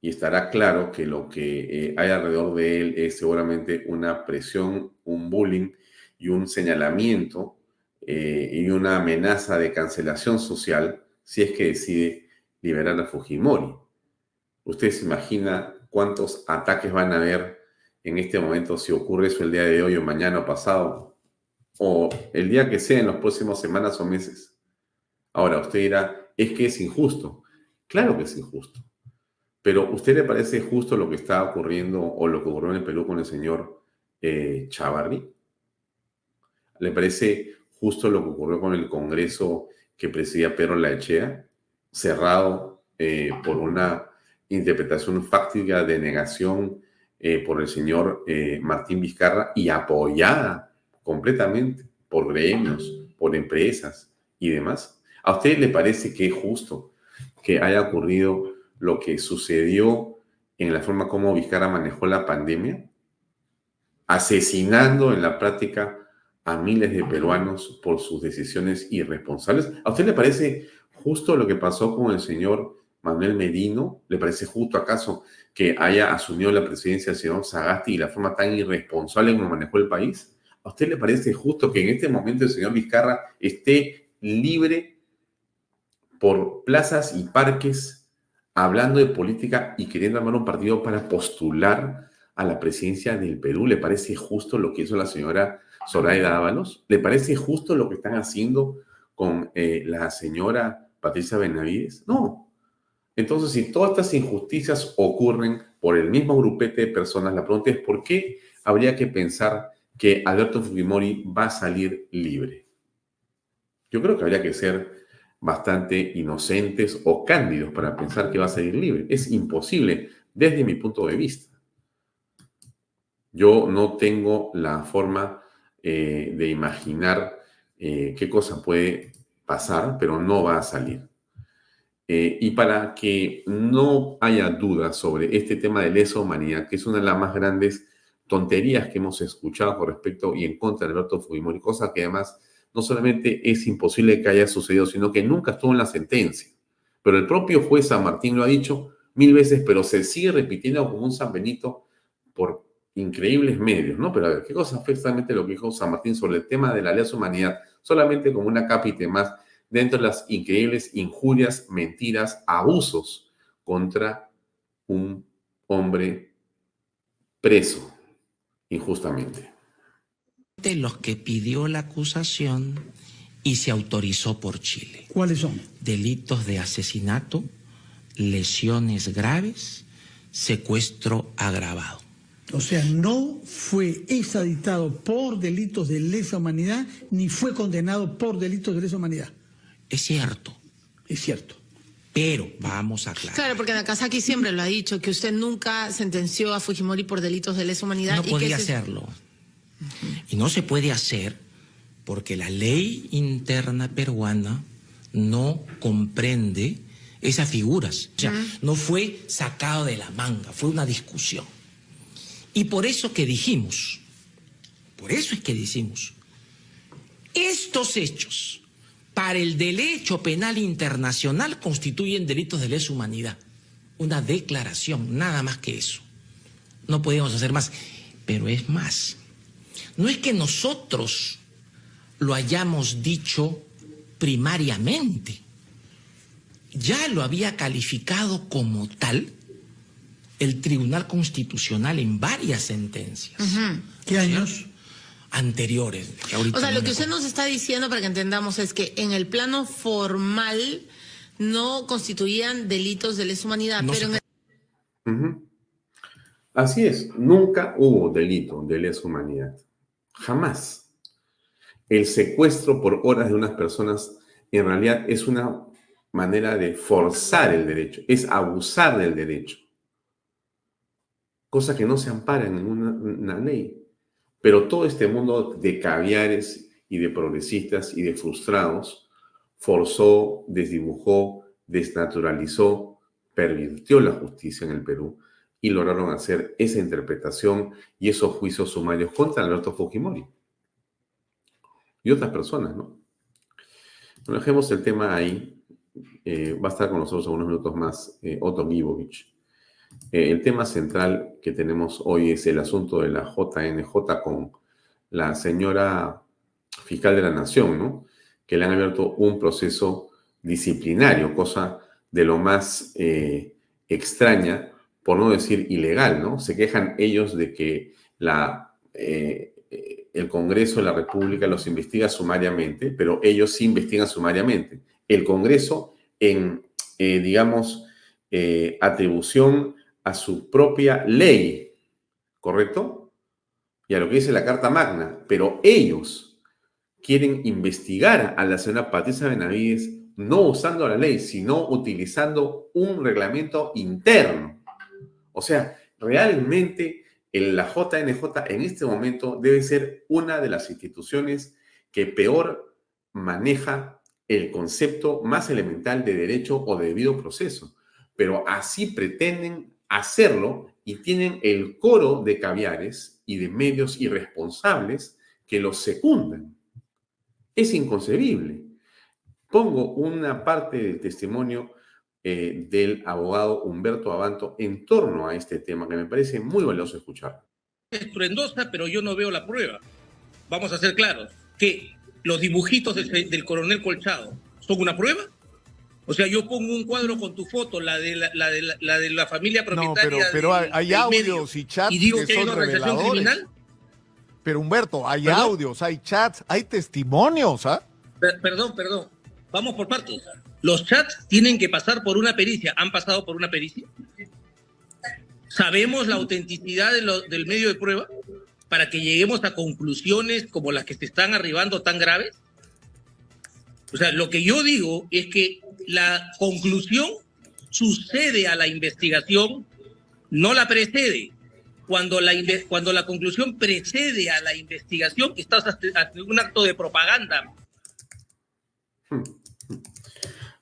y estará claro que lo que eh, hay alrededor de él es seguramente una presión, un bullying y un señalamiento eh, y una amenaza de cancelación social si es que decide liberar a Fujimori. Usted se imagina cuántos ataques van a haber en este momento si ocurre eso el día de hoy o mañana o pasado, o el día que sea en las próximas semanas o meses. Ahora, usted dirá, es que es injusto. Claro que es injusto. Pero ¿usted le parece justo lo que está ocurriendo o lo que ocurrió en el Perú con el señor eh, Chavarri? ¿Le parece justo lo que ocurrió con el Congreso que presidía Pedro Laechea, cerrado eh, por una interpretación fáctica de negación eh, por el señor eh, Martín Vizcarra y apoyada completamente por gremios, por empresas y demás. ¿A usted le parece que es justo que haya ocurrido lo que sucedió en la forma como Vizcarra manejó la pandemia? Asesinando en la práctica a miles de peruanos por sus decisiones irresponsables. ¿A usted le parece justo lo que pasó con el señor Manuel Medino? ¿Le parece justo acaso que haya asumido la presidencia del señor Sagasti y la forma tan irresponsable como manejó el país? ¿A usted le parece justo que en este momento el señor Vizcarra esté libre por plazas y parques hablando de política y queriendo armar un partido para postular a la presidencia del Perú? ¿Le parece justo lo que hizo la señora Zoraida Ábalos? ¿Le parece justo lo que están haciendo con eh, la señora Patricia Benavides? No, entonces, si todas estas injusticias ocurren por el mismo grupete de personas, la pregunta es ¿por qué habría que pensar que Alberto Fujimori va a salir libre? Yo creo que habría que ser bastante inocentes o cándidos para pensar que va a salir libre. Es imposible desde mi punto de vista. Yo no tengo la forma eh, de imaginar eh, qué cosa puede pasar, pero no va a salir. Eh, y para que no haya dudas sobre este tema de lesa humanidad, que es una de las más grandes tonterías que hemos escuchado con respecto y en contra de Alberto Fujimori, cosa que además no solamente es imposible que haya sucedido, sino que nunca estuvo en la sentencia. Pero el propio juez San Martín lo ha dicho mil veces, pero se sigue repitiendo como un San Benito por increíbles medios, ¿no? Pero a ver, ¿qué cosa fue exactamente lo que dijo San Martín sobre el tema de la lesa humanidad? Solamente como una cápita más dentro de las increíbles injurias, mentiras, abusos contra un hombre preso injustamente.
De los que pidió la acusación y se autorizó por Chile.
¿Cuáles son?
Delitos de asesinato, lesiones graves, secuestro agravado.
O sea, no fue extraditado por delitos de lesa humanidad ni fue condenado por delitos de lesa humanidad.
Es cierto.
Es cierto.
Pero vamos a aclarar.
Claro, porque aquí siempre lo ha dicho, que usted nunca sentenció a Fujimori por delitos de lesa humanidad.
No podía hacerlo. Y no se puede hacer porque la ley interna peruana no comprende esas figuras. O sea, no fue sacado de la manga, fue una discusión. Y por eso que dijimos, por eso es que decimos, estos hechos para el derecho penal internacional constituyen delitos de lesa humanidad. Una declaración, nada más que eso. No podíamos hacer más. Pero es más, no es que nosotros lo hayamos dicho primariamente. Ya lo había calificado como tal el Tribunal Constitucional en varias sentencias.
¿Qué años?
Anteriores. que ahorita
O sea,
no
lo que usted nos está diciendo para que entendamos es que en el plano formal no constituían delitos de lesa humanidad,
No
pero
se
en el.
Así es, nunca hubo delito de lesa humanidad. Jamás. El secuestro por horas de unas personas en realidad es una manera de forzar el derecho, es abusar del derecho. Cosa que no se ampara en una ley. Pero todo este mundo de caviares y de progresistas y de frustrados forzó, desdibujó, desnaturalizó, pervirtió la justicia en el Perú y lograron hacer esa interpretación y esos juicios sumarios contra Alberto Fujimori y otras personas, ¿no? Bueno, dejemos el tema ahí. Eh, va a estar con nosotros algunos minutos más eh, Otto Gibovich. Eh, el tema central que tenemos hoy es el asunto de la JNJ con la señora fiscal de la Nación, ¿no? Que le han abierto un proceso disciplinario, cosa de lo más eh, extraña, por no decir ilegal, ¿no? Se quejan ellos de que la, eh, el Congreso de la República los investiga sumariamente, pero ellos sí investigan sumariamente. El Congreso en, digamos, atribución a su propia ley, ¿correcto? Y a lo que dice la Carta Magna, pero ellos quieren investigar a la señora Patricia Benavides no usando la ley, sino utilizando un reglamento interno. O sea, realmente la JNJ en este momento debe ser una de las instituciones que peor maneja el concepto más elemental de derecho o de debido proceso. Pero así pretenden hacerlo y tienen el coro de caviares y de medios irresponsables que los secundan. Es inconcebible. Pongo una parte del testimonio eh, del abogado Humberto Abanto en torno a este tema que me parece muy valioso escuchar.
estruendosa, pero yo no veo la prueba. Vamos a ser claros, que los dibujitos del, del coronel Colchado son una prueba. O sea, yo pongo un cuadro con tu foto, la de la, la de, la, la de la familia
No,
propietaria.
pero, pero hay,
del-
hay
del
audios
medio,
y chats
y digo
que
que hay una organización criminal.
Pero Humberto, hay
¿Perdón?
audios, hay chats, hay testimonios, ¿ah?
Per- perdón, perdón. Vamos por partes. Los chats tienen que pasar por una pericia. ¿Han pasado por una pericia? ¿Sabemos la autenticidad de lo- del medio de prueba para que lleguemos a conclusiones como las que se están arribando tan graves? O sea, lo que yo digo es que la conclusión sucede a la investigación, no la precede. Cuando la, cuando la conclusión precede a la investigación, estás ante un acto de propaganda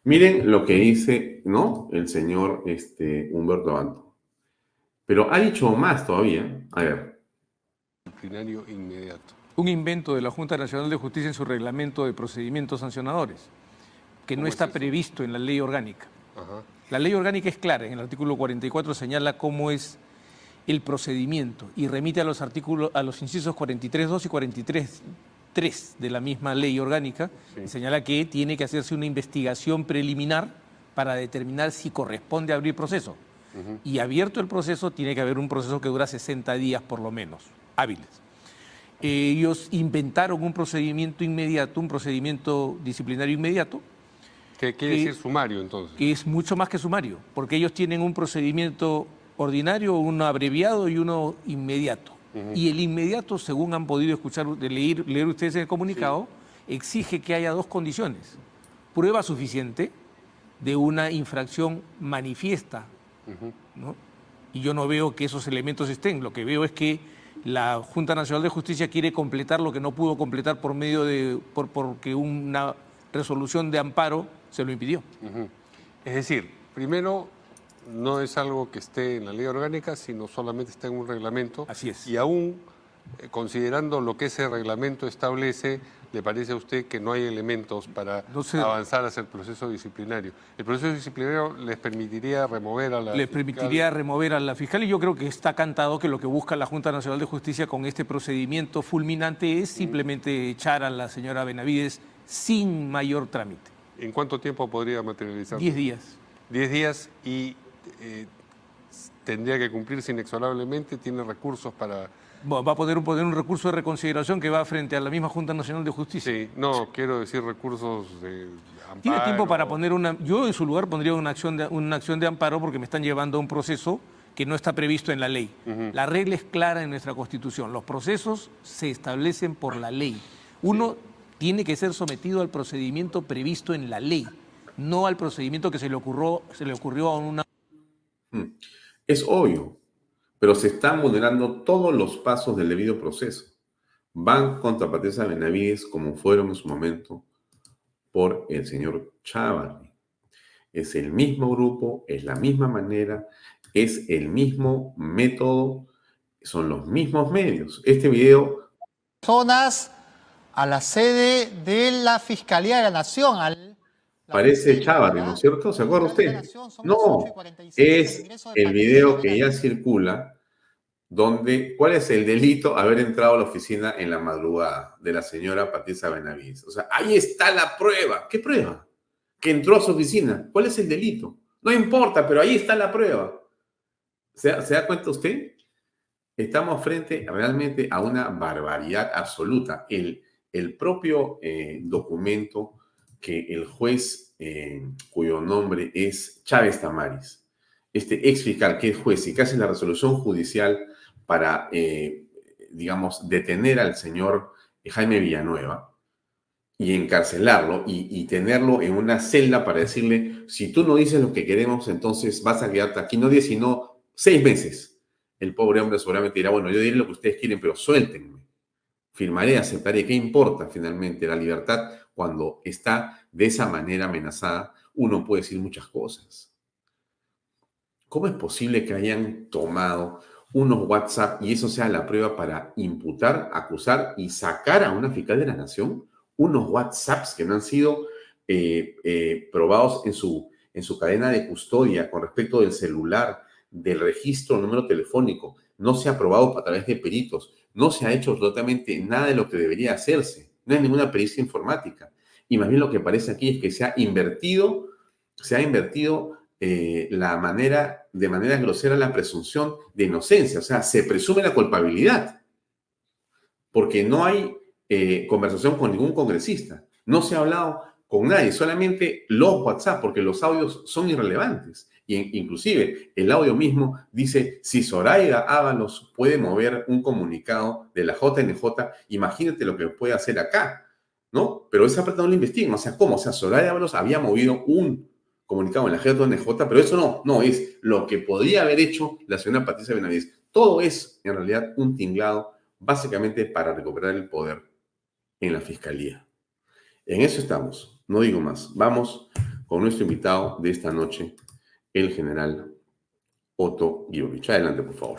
Miren lo que dice, ¿no? El señor este, Humberto Abanto. Pero ha dicho más todavía. A ver.
disciplinario inmediato.
Un invento de la Junta Nacional de Justicia en su reglamento de procedimientos sancionadores, que no está previsto en la ley orgánica.
Ajá.
La ley orgánica es clara, en el artículo 44 señala cómo es el procedimiento y remite a los artículos, a los incisos 43.2 y 43.3 de la misma ley orgánica, y señala que tiene que hacerse una investigación preliminar para determinar si corresponde abrir proceso. Y abierto el proceso, tiene que haber un proceso que dura 60 días por lo menos, hábiles. Ellos inventaron un procedimiento inmediato, un procedimiento disciplinario inmediato,
¿Qué quiere
que-
decir sumario entonces?
que es mucho más que sumario, porque ellos tienen un procedimiento ordinario, uno abreviado y uno inmediato. Y el inmediato, según han podido escuchar, leer ustedes en el comunicado, exige que haya dos condiciones. Prueba suficiente de una infracción manifiesta, ¿no? Y yo no veo que esos elementos estén. Lo que veo es que la Junta Nacional de Justicia quiere completar lo que no pudo completar por medio de, por, porque una resolución de amparo se lo impidió.
Es decir, primero, no es algo que esté en la ley orgánica, sino solamente está en un reglamento.
Así es.
Y aún, considerando lo que ese reglamento establece, ¿le parece a usted que no hay elementos para
sé.
avanzar hacia el proceso disciplinario? ¿El proceso disciplinario les permitiría remover a la
les
fiscal?
permitiría remover a la fiscal y yo creo que está cantado que lo que busca la Junta Nacional de Justicia con este procedimiento fulminante es simplemente echar a la señora Benavides sin mayor trámite.
¿En cuánto tiempo podría materializarse?
Diez días.
Diez días y eh, tendría que cumplirse inexorablemente, tiene recursos para...
Bueno, va a poder poner un recurso de reconsideración que va frente a la misma Junta Nacional de Justicia.
Sí, no, quiero decir recursos de amparo.
Tiene tiempo para poner una... Yo en su lugar pondría una acción de, una acción de amparo porque me están llevando a un proceso que no está previsto en la ley. La regla es clara en nuestra Constitución. Los procesos se establecen por la ley. Uno tiene que ser sometido al procedimiento previsto en la ley, no al procedimiento que se le ocurrió, se le ocurrió a una...
Es obvio, pero se están vulnerando todos los pasos del debido proceso. Van contra Patricia Benavides como fueron en su momento por el señor Chávarri. Es el mismo grupo, es la misma manera, es el mismo método, son los mismos medios. Este video...
Zonas a la sede de la Fiscalía de la Nación, al
Parece Chávarri, ¿no es cierto? ¿Se acuerda usted? No, es el video que ya circula donde, ¿cuál es el delito? Haber entrado a la oficina en la madrugada de la señora Patricia Benavides. O sea, ahí está la prueba. ¿Qué prueba? Que entró a su oficina. ¿Cuál es el delito? No importa, pero ahí está la prueba. ¿Se, da cuenta usted? Estamos frente realmente a una barbaridad absoluta. El, el propio eh, documento que el juez eh, cuyo nombre es Chávez Tamaris, este ex fiscal que es juez y que hace la resolución judicial para, eh, digamos, detener al señor Jaime Villanueva y encarcelarlo y, y, tenerlo en una celda para decirle, si tú no dices lo que queremos, entonces vas a quedarte aquí no 10, sino seis meses. El pobre hombre seguramente dirá, bueno, yo diré lo que ustedes quieren, pero suéltenme. Firmaré, aceptaré. ¿Qué importa finalmente la libertad cuando está de esa manera amenazada? Uno puede decir muchas cosas. ¿Cómo es posible que hayan tomado unos WhatsApp y eso sea la prueba para imputar, acusar y sacar a una fiscal de la nación? Unos WhatsApps que no han sido eh, eh, probados en su, en su cadena de custodia con respecto del celular, del registro número telefónico, no se ha aprobado a través de peritos, no se ha hecho absolutamente nada de lo que debería hacerse, no hay ninguna pericia informática. Y más bien lo que parece aquí es que se ha invertido, se ha invertido eh, la manera, de manera grosera la presunción de inocencia, o sea, se presume la culpabilidad, porque no hay eh, conversación con ningún congresista, no se ha hablado con nadie, solamente los WhatsApp, porque los audios son irrelevantes. Inclusive el audio mismo dice, si Zoraida Ábalos puede mover un comunicado de la JNJ, imagínate lo que puede hacer acá, ¿no? Pero esa parte no lo investigan, o sea, ¿cómo? O sea, Zoraida Ábalos había movido un comunicado en la JNJ, pero eso no, no, es lo que podría haber hecho la señora Patricia Benavides. Todo es, en realidad, un tinglado básicamente para recuperar el poder en la fiscalía. En eso estamos, no digo más. Vamos con nuestro invitado de esta noche, el general Otto Giovich. Adelante, por favor.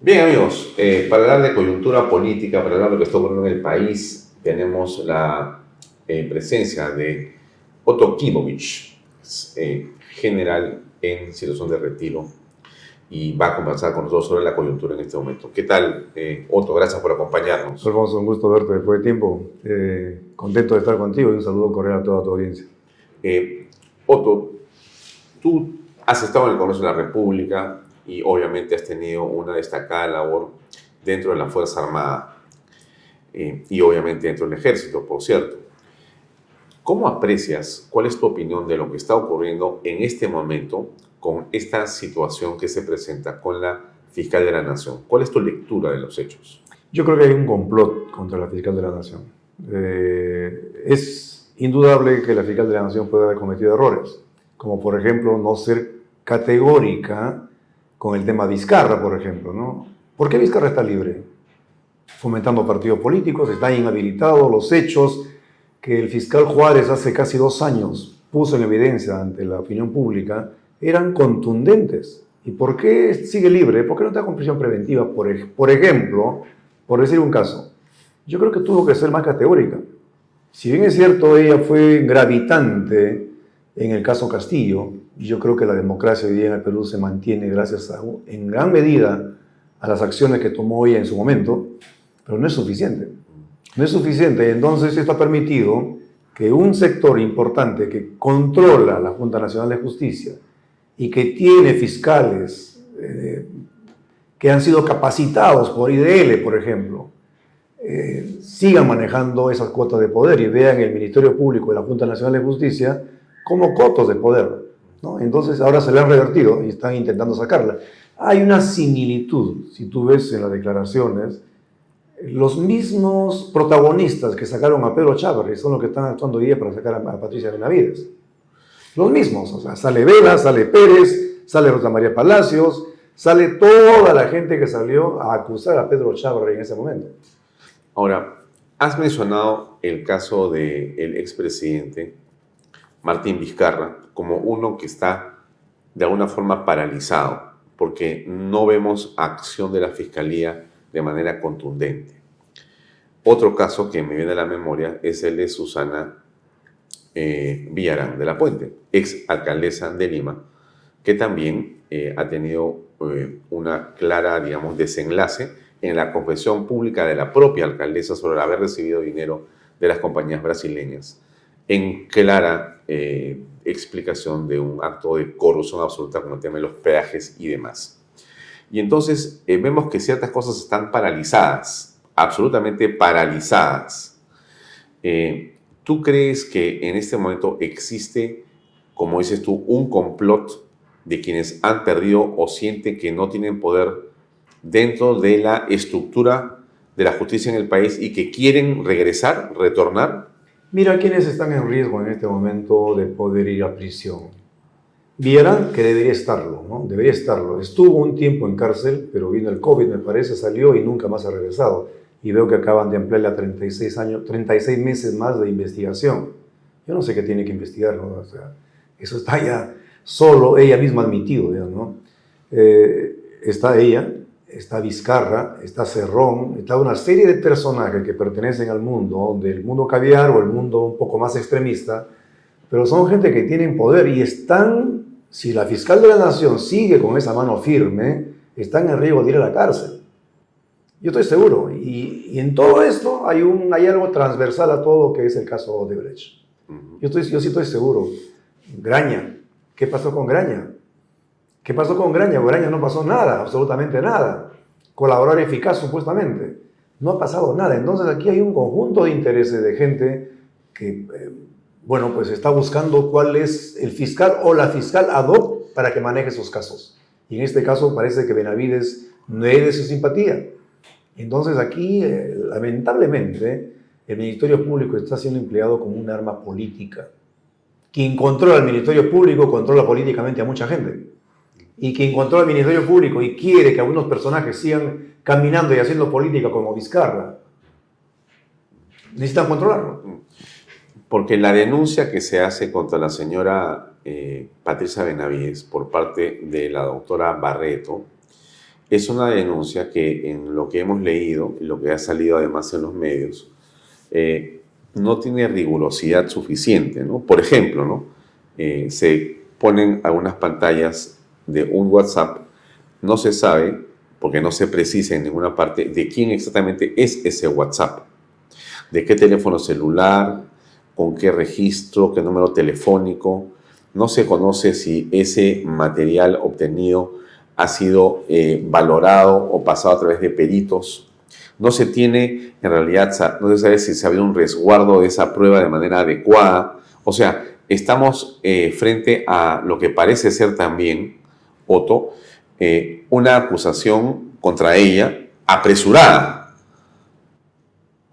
Bien, amigos, eh, para hablar de coyuntura política, para hablar de lo que está ocurriendo en el país, tenemos la eh, presencia de Otto Kibovich, eh, general en situación de retiro y va a conversar con nosotros sobre la coyuntura en este momento. ¿Qué tal, eh, Otto? Gracias por acompañarnos.
Alfonso, un gusto verte después de tiempo. Eh, contento de estar contigo y un saludo cordial a toda tu audiencia.
Eh, Otto, tú has estado en el Congreso de la República y obviamente has tenido una destacada labor dentro de la Fuerza Armada y obviamente dentro del Ejército, por cierto. ¿Cómo aprecias, cuál es tu opinión de lo que está ocurriendo en este momento con esta situación que se presenta con la fiscal de la Nación? ¿Cuál es tu lectura de los hechos?
Yo creo que hay un complot contra la fiscal de la Nación. Eh, es indudable que la fiscal de la Nación puede haber cometido errores, como por ejemplo no ser categórica con el tema Vizcarra, por ejemplo. ¿no? ¿Por qué Vizcarra está libre? Fomentando partidos políticos, está inhabilitado, los hechos que el fiscal Juárez hace casi dos años puso en evidencia ante la opinión pública eran contundentes. ¿Y por qué sigue libre? ¿Por qué no está con prisión preventiva? Por, por ejemplo, por decir un caso, yo creo que tuvo que ser más categórica. Si bien es cierto, ella fue gravitante en el caso Castillo, yo creo que la democracia hoy día en el Perú se mantiene gracias a, en gran medida a las acciones que tomó ella en su momento, pero no es suficiente. No es suficiente. Entonces esto ha permitido que un sector importante que controla la Junta Nacional de Justicia y que tiene fiscales eh, que han sido capacitados por IDL, por ejemplo, eh, sigan manejando esas cuotas de poder y vean el Ministerio Público y la Junta Nacional de Justicia como cotos de poder. ¿no? Entonces ahora se le han revertido y están intentando sacarla. Hay una similitud, si tú ves en las declaraciones, los mismos protagonistas que sacaron a Pedro Chávez son los que están actuando hoy día para sacar a, Patricia Benavides. Los mismos, o sea, sale Vela, sale Pérez, sale Rosa María Palacios, sale toda la gente que salió a acusar a Pedro Chávez en ese momento.
Ahora, has mencionado el caso del expresidente Martín Vizcarra como uno que está de alguna forma paralizado, porque no vemos acción de la Fiscalía de manera contundente. Otro caso que me viene a la memoria es el de Susana eh, Villarán de la Puente, ex alcaldesa de Lima, que también eh, ha tenido eh, una clara, digamos, desenlace en la confesión pública de la propia alcaldesa sobre haber recibido dinero de las compañías brasileñas, en clara explicación de un acto de corrupción absoluta como el tema de los peajes y demás. Y entonces eh, vemos que ciertas cosas están paralizadas, absolutamente paralizadas. Eh, ¿Tú crees que en este momento existe, como dices tú, un complot de quienes han perdido o sienten que no tienen poder dentro de la estructura de la justicia en el país y que quieren regresar, retornar?
Mira quiénes están en riesgo en este momento de poder ir a prisión Vieran que debería estarlo, ¿no? Debería estarlo. Estuvo un tiempo en cárcel, pero vino el COVID, me parece, salió y nunca más ha regresado. Y veo que acaban de emplearle a 36, años, 36 meses más de investigación. Yo no sé qué tiene que investigar, ¿no? O sea, eso está ya solo, ella misma admitido, ¿no? Eh, está ella, está Vizcarra, está Cerrón, está una serie de personajes que pertenecen al mundo, del mundo caviar o el mundo un poco más extremista, pero son gente que tienen poder y están si la fiscal de la nación sigue con esa mano firme, están en riesgo de ir a la cárcel. Yo estoy seguro. Y, en todo esto hay, un, hay algo transversal a todo que es el caso de Brecht. Yo, estoy, yo sí estoy seguro. Graña. ¿Qué pasó con Graña? ¿Qué pasó con Graña? Graña no pasó nada, absolutamente nada. Colaborar eficaz, supuestamente. No ha pasado nada. Entonces aquí hay un conjunto de intereses de gente que eh, bueno, pues está buscando cuál es el fiscal o la fiscal ad hoc para que maneje esos casos. Y en este caso parece que Benavides no es de su simpatía. Entonces aquí, eh, lamentablemente, el Ministerio Público está siendo empleado como un arma política. Quien controla el Ministerio Público controla políticamente a mucha gente. Y quien controla el Ministerio Público y quiere que algunos personajes sigan caminando y haciendo política como Vizcarra, necesitan controlarlo.
Porque la denuncia que se hace contra la señora eh, Patricia Benavides por parte de la doctora Barreto es una denuncia que en lo que hemos leído y lo que ha salido además en los medios, eh, no tiene rigurosidad suficiente. ¿no? Por ejemplo, ¿no? Eh, se ponen algunas pantallas de un WhatsApp, no se sabe, porque no se precisa en ninguna parte, de quién exactamente es ese WhatsApp, de qué teléfono celular, con qué registro, qué número telefónico. No se conoce si ese material obtenido ha sido eh, valorado o pasado a través de peritos. No se tiene, en realidad, no se sabe si se ha habido un resguardo de esa prueba de manera adecuada. O sea, estamos eh, frente a lo que parece ser también, Otto, eh, una acusación contra ella apresurada.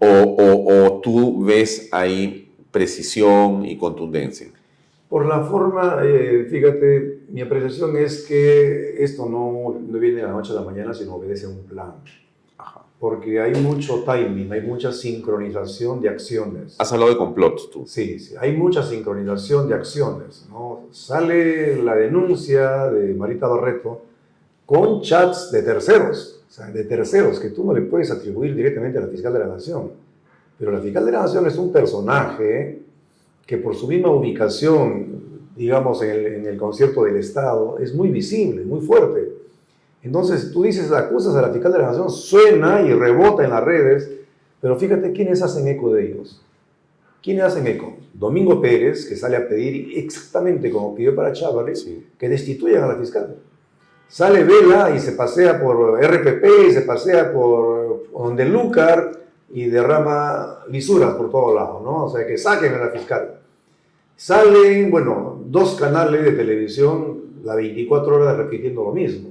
o tú ves ahí precisión y contundencia?
Por la forma, eh, fíjate, mi apreciación es que esto no, no, viene de la noche a la mañana, sino obedece a un plan. Porque hay mucho timing, hay mucha sincronización de acciones.
Has hablado de complot tú.
Sí, sí, hay mucha sincronización de acciones. ¿no? Sale la denuncia de Marita Barreto con chats de terceros, o sea, de terceros que tú no le puedes atribuir directamente a la fiscal de la Nación pero la fiscal de la Nación es un personaje que por su misma ubicación digamos, en el, en el concierto del Estado, es muy visible, muy fuerte. Entonces, tú dices, acusas a la fiscal de la Nación, suena y rebota en las redes, pero fíjate quiénes hacen eco de ellos. ¿Quiénes hacen eco? Domingo Pérez, que sale a pedir exactamente como pidió para Chávez, que destituyan a la fiscal. Sale Vela y se pasea por RPP, y se pasea por donde Lucar y derrama lisuras por todos lados, ¿no? O sea, que saquen a la fiscal. Salen, bueno, dos canales de televisión la 24 horas repitiendo lo mismo.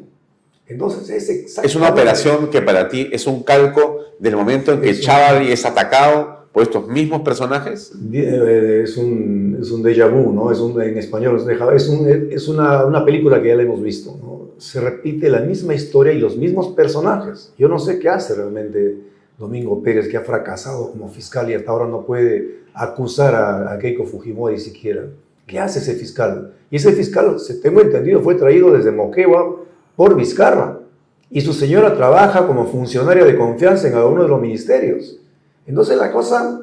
Entonces es exactamente...
Es una operación que para ti es un calco del momento en que Chávez es atacado por estos mismos personajes.
Eh, Es un, es un déjà vu, ¿no? Es un, en español es, un- es una, una película que ya la hemos visto, ¿no? Se repite la misma historia y los mismos personajes. Yo no sé qué hace realmente Domingo Pérez, que ha fracasado como fiscal y hasta ahora no puede acusar a, a Keiko Fujimori siquiera. ¿Qué hace ese fiscal? Y ese fiscal, tengo entendido, fue traído desde Moquegua por Vizcarra. Y su señora trabaja como funcionaria de confianza en alguno de los ministerios. Entonces la cosa,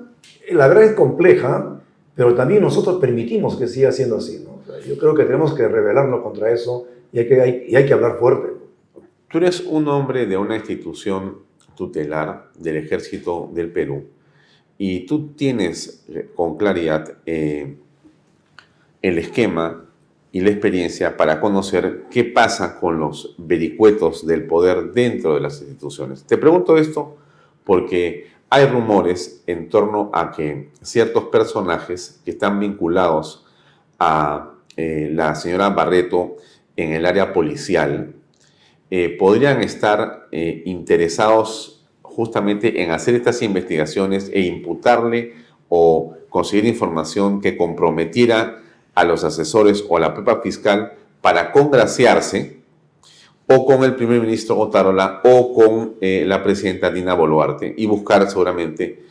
la verdad es compleja, pero también nosotros permitimos que siga siendo así. yo creo que tenemos que rebelarnos contra eso y hay que hablar fuerte.
Tú eres un hombre de una institución tutelar del ejército del Perú y tú tienes eh, con claridad eh, el esquema y la experiencia para conocer qué pasa con los vericuetos del poder dentro de las instituciones. Te pregunto esto porque hay rumores en torno a que ciertos personajes que están vinculados a eh, la señora Barreto en el área policial eh, podrían estar eh, interesados justamente en hacer estas investigaciones e imputarle o conseguir información que comprometiera a los asesores o a la propia fiscal para congraciarse o con el primer ministro Otárola o con eh, la presidenta Dina Boluarte y buscar seguramente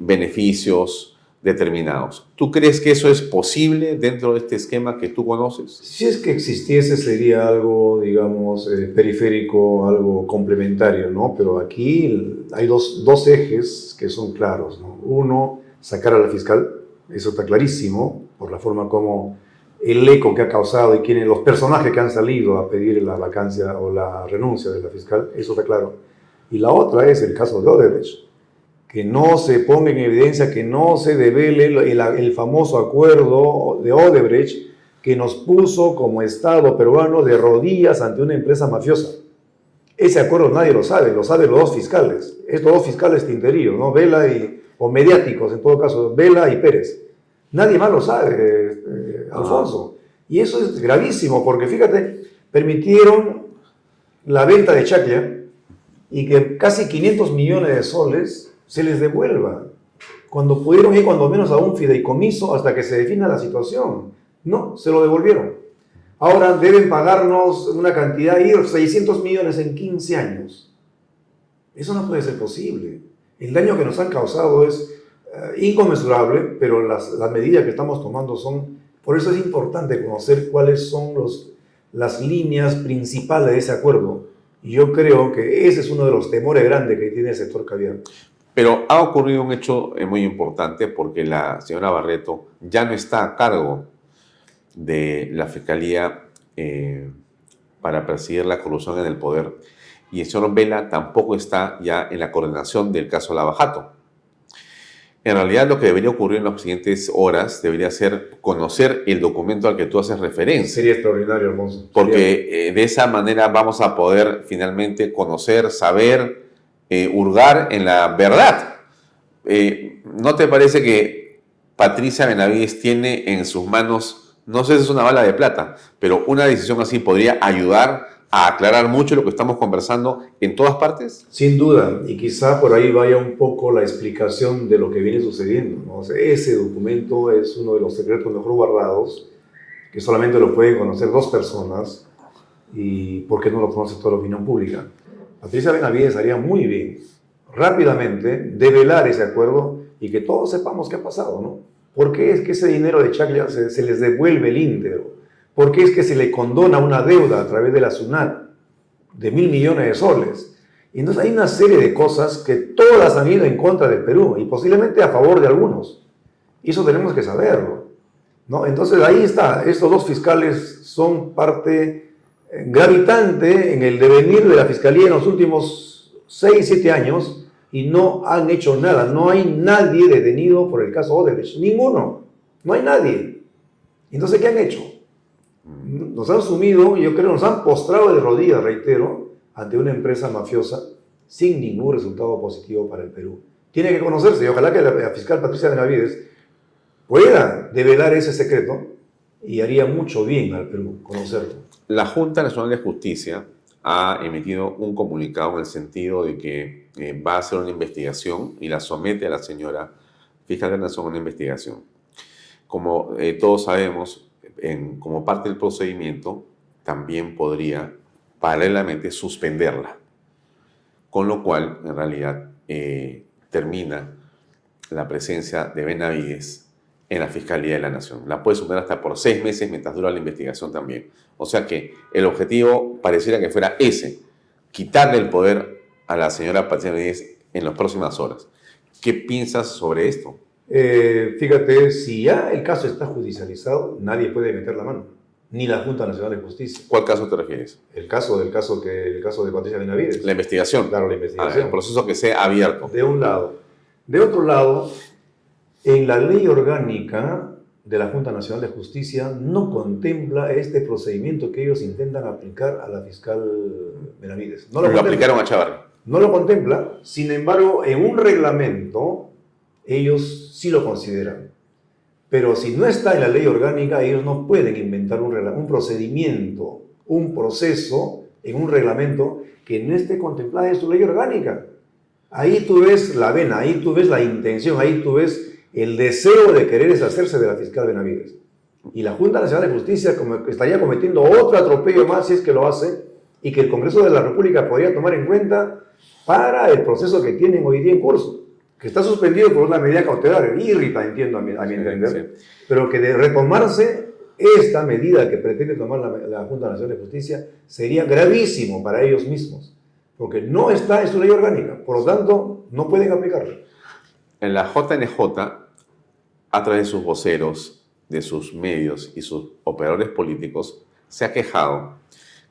beneficios determinados. ¿Tú crees que eso es posible dentro de este esquema que tú conoces?
Si es que existiese sería algo, digamos, eh, periférico, algo complementario, ¿no? Pero aquí hay dos, dos ejes que son claros, ¿no? Uno, sacar a la fiscal, eso está clarísimo, por la forma como el eco que ha causado y quiénes, los personajes que han salido a pedir la vacancia o la renuncia de la fiscal, eso está claro. Y la otra es el caso de Odebrecht, que no se ponga en evidencia, que no se devele el, famoso acuerdo de Odebrecht que nos puso como Estado peruano de rodillas ante una empresa mafiosa. Ese acuerdo nadie lo sabe, lo saben los dos fiscales, estos dos fiscales tinteríos, ¿no? Vela y, o mediáticos en todo caso, Vela y Pérez. Nadie más lo sabe, eh, Alfonso. Y eso es gravísimo, porque fíjate, permitieron la venta de Chaclia y que casi 500 millones de soles se les devuelva, cuando pudieron ir cuando menos a un fideicomiso hasta que se defina la situación. No, se lo devolvieron. Ahora deben pagarnos una cantidad, ir 600 millones en 15 años. Eso no puede ser posible. El daño que nos han causado es eh, inconmensurable, pero las, las medidas que estamos tomando son... Por eso es importante conocer cuáles son los, las líneas principales de ese acuerdo. Yo creo que ese es uno de los temores grandes que tiene el sector caviar.
Pero ha ocurrido un hecho eh, muy importante porque la señora Barreto ya no está a cargo de la Fiscalía eh, para perseguir la corrupción en el poder y el señor Vela tampoco está ya en la coordinación del caso Lavajato. En realidad lo que debería ocurrir en las siguientes horas debería ser conocer el documento al que tú haces referencia.
Sería extraordinario, Alfonso.
Porque eh, de esa manera vamos a poder finalmente conocer, saber, eh, hurgar en la verdad. Eh, ¿No te parece que Patricia Benavides tiene en sus manos, no sé si es una bala de plata, pero una decisión así podría ayudar a aclarar mucho lo que estamos conversando en todas partes?
Sin duda, y quizá por ahí vaya un poco la explicación de lo que viene sucediendo. ¿no? Ese documento es uno de los secretos mejor guardados, que solamente lo pueden conocer dos personas, y ¿por qué no lo conoce toda la opinión pública? Patricia Benavides haría muy bien, rápidamente, develar ese acuerdo y que todos sepamos qué ha pasado, ¿no? ¿Por qué es que ese dinero de Chaclia se, se les devuelve el íntegro? ¿Por qué es que se le condona una deuda a través de la SUNAT de mil millones de soles? Y entonces hay una serie de cosas que todas han ido en contra del Perú y posiblemente a favor de algunos. Y eso tenemos que saberlo. ¿no? Entonces ahí está, estos dos fiscales son parte gravitante en el devenir de la Fiscalía en los últimos 6, 7 años y no han hecho nada. No hay nadie detenido por el caso Odebrecht, ninguno, no hay nadie. Entonces, ¿qué han hecho? Nos han sumido, yo creo, nos han postrado de rodillas, reitero, ante una empresa mafiosa sin ningún resultado positivo para el Perú. Tiene que conocerse y ojalá que la, fiscal Patricia Benavides pueda develar ese secreto y haría mucho bien al Perú conocerlo.
La Junta Nacional de Justicia ha emitido un comunicado en el sentido de que eh, va a hacer una investigación y la somete a la señora fiscal de la Nación a una investigación. Como eh, todos sabemos, en, como parte del procedimiento, también podría paralelamente suspenderla. Con lo cual, en realidad, eh, termina la presencia de Benavides en la Fiscalía de la Nación. La puede suspender hasta por seis meses mientras dura la investigación también. O sea que el objetivo pareciera que fuera ese, quitarle el poder a la señora Patricia Benavides en las próximas horas. ¿Qué piensas sobre esto?
Eh, fíjate, si ya el caso está judicializado, nadie puede meter la mano, ni la Junta Nacional de Justicia.
¿Cuál caso te refieres?
El caso del caso que el caso de Patricia Benavides.
La investigación.
Claro, la investigación.
Ah, el proceso que sea abierto.
De un lado. De otro lado, en la ley orgánica de la Junta Nacional de Justicia no contempla este procedimiento que ellos intentan aplicar a la fiscal Benavides.
No lo, lo aplicaron a Chavarri.
No lo contempla, sin embargo, en un reglamento ellos sí lo consideran. Pero si no está en la ley orgánica, ellos no pueden inventar un, un procedimiento, un proceso en un reglamento que no esté contemplado en su ley orgánica. Ahí tú ves la vena, ahí tú ves la intención, ahí tú ves el deseo de querer deshacerse de la fiscal Benavides. Y la Junta Nacional de Justicia estaría cometiendo otro atropello más si es que lo hace y que el Congreso de la República podría tomar en cuenta para el proceso que tienen hoy día en curso, que está suspendido por una medida cautelar, irrita, entiendo a mi, entender, pero que de retomarse esta medida que pretende tomar la, la Junta Nacional de Justicia sería gravísimo para ellos mismos, porque no está en su ley orgánica, por lo tanto no pueden aplicarla.
En la JNJ a través de sus voceros, de sus medios y sus operadores políticos, se ha quejado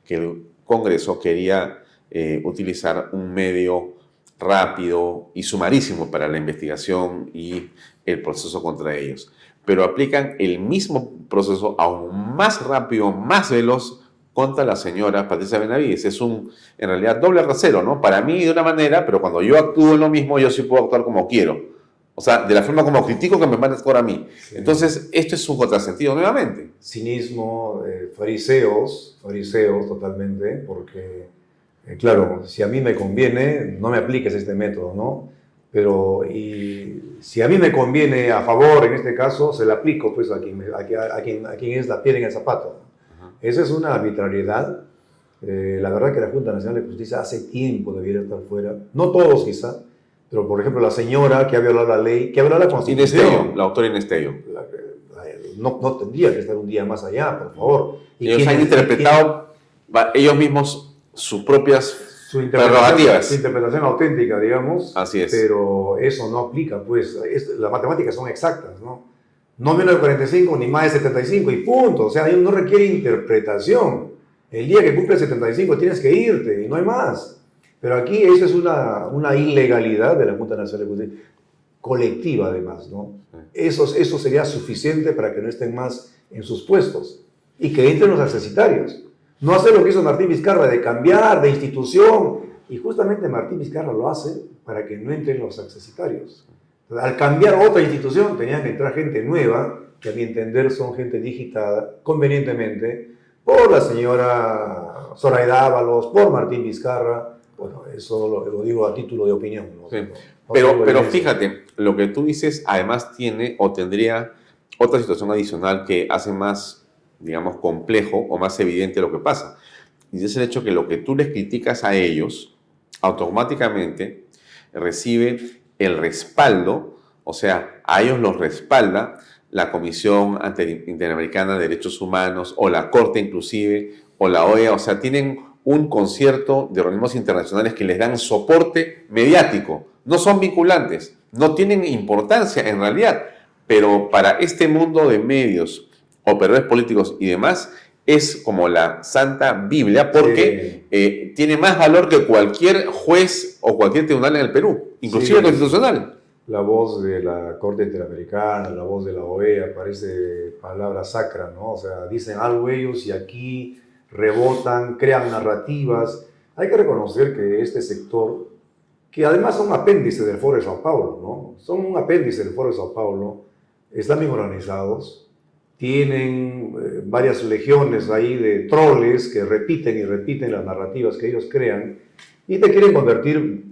que el Congreso quería eh, utilizar un medio rápido y sumarísimo para la investigación y el proceso contra ellos. Pero aplican el mismo proceso aún más rápido, más veloz contra la señora Patricia Benavides. Es un, en realidad, doble rasero, ¿no? Para mí de una manera, pero cuando yo actúo en lo mismo, yo sí puedo actuar como quiero. O sea, de la forma como critico que me van a a mí. Entonces, esto es un contrasentido nuevamente.
Cinismo, eh, fariseos, fariseos totalmente, porque, eh, claro, si a mí me conviene, no me apliques este método, ¿no? Pero y si a mí me conviene a favor, en este caso, se lo aplico pues a quien, a, quien, a quien es la piel en el zapato. Esa es una arbitrariedad. Eh, la verdad que la Junta Nacional de Justicia hace tiempo debiera estar fuera. No todos quizá, pero, por ejemplo, la señora que ha violado la ley, que ha violado la Constitución.
la autora Inestello.
No, no tendría que estar un día más allá, por favor.
¿Y ellos han interpretado ellos mismos sus propias su prerrogativas.
Su interpretación auténtica, digamos.
Así es.
Pero eso no aplica, pues. las matemáticas son exactas, ¿no? No menos de 45 ni más de 75 y punto. O sea, no requiere interpretación. El día que cumple 75 tienes que irte y no hay más. Pero aquí eso es una, una ilegalidad de la Junta Nacional de Justicia, colectiva además, ¿no? Eso, eso sería suficiente para que no estén más en sus puestos y que entren los accesitarios. No hacer lo que hizo Martín Vizcarra de cambiar de institución. Y justamente Martín Vizcarra lo hace para que no entren los accesitarios. Al cambiar otra institución tenían que entrar gente nueva, que a mi entender son gente digitada convenientemente por la señora Zoraida Ábalos, por Martín Vizcarra, bueno, eso lo, digo a título de opinión.
pero, pero fíjate, lo que tú dices además tiene o tendría otra situación adicional que hace más, digamos, complejo o más evidente lo que pasa. Y es el hecho que lo que tú les criticas a ellos, automáticamente recibe el respaldo, o sea, a ellos los respalda la Comisión Interamericana de Derechos Humanos o la Corte inclusive o la OEA, o sea, tienen un concierto de organismos internacionales que les dan soporte mediático. No son vinculantes, no tienen importancia en realidad, pero para este mundo de medios, operadores políticos y demás, es como la Santa Biblia porque eh, tiene más valor que cualquier juez o cualquier tribunal en el Perú, inclusive
Sí.
constitucional.
La voz de la Corte Interamericana, la voz de la OEA, parece palabra sacra, ¿no? O sea, dicen algo ellos y aquí rebotan, crean narrativas. Hay que reconocer que este sector, que además son apéndice del Foro de Sao Paulo, ¿no? Son un apéndice del Foro de Sao Paulo, están bien organizados, tienen eh, varias legiones ahí de troles que repiten y repiten las narrativas que ellos crean y te quieren convertir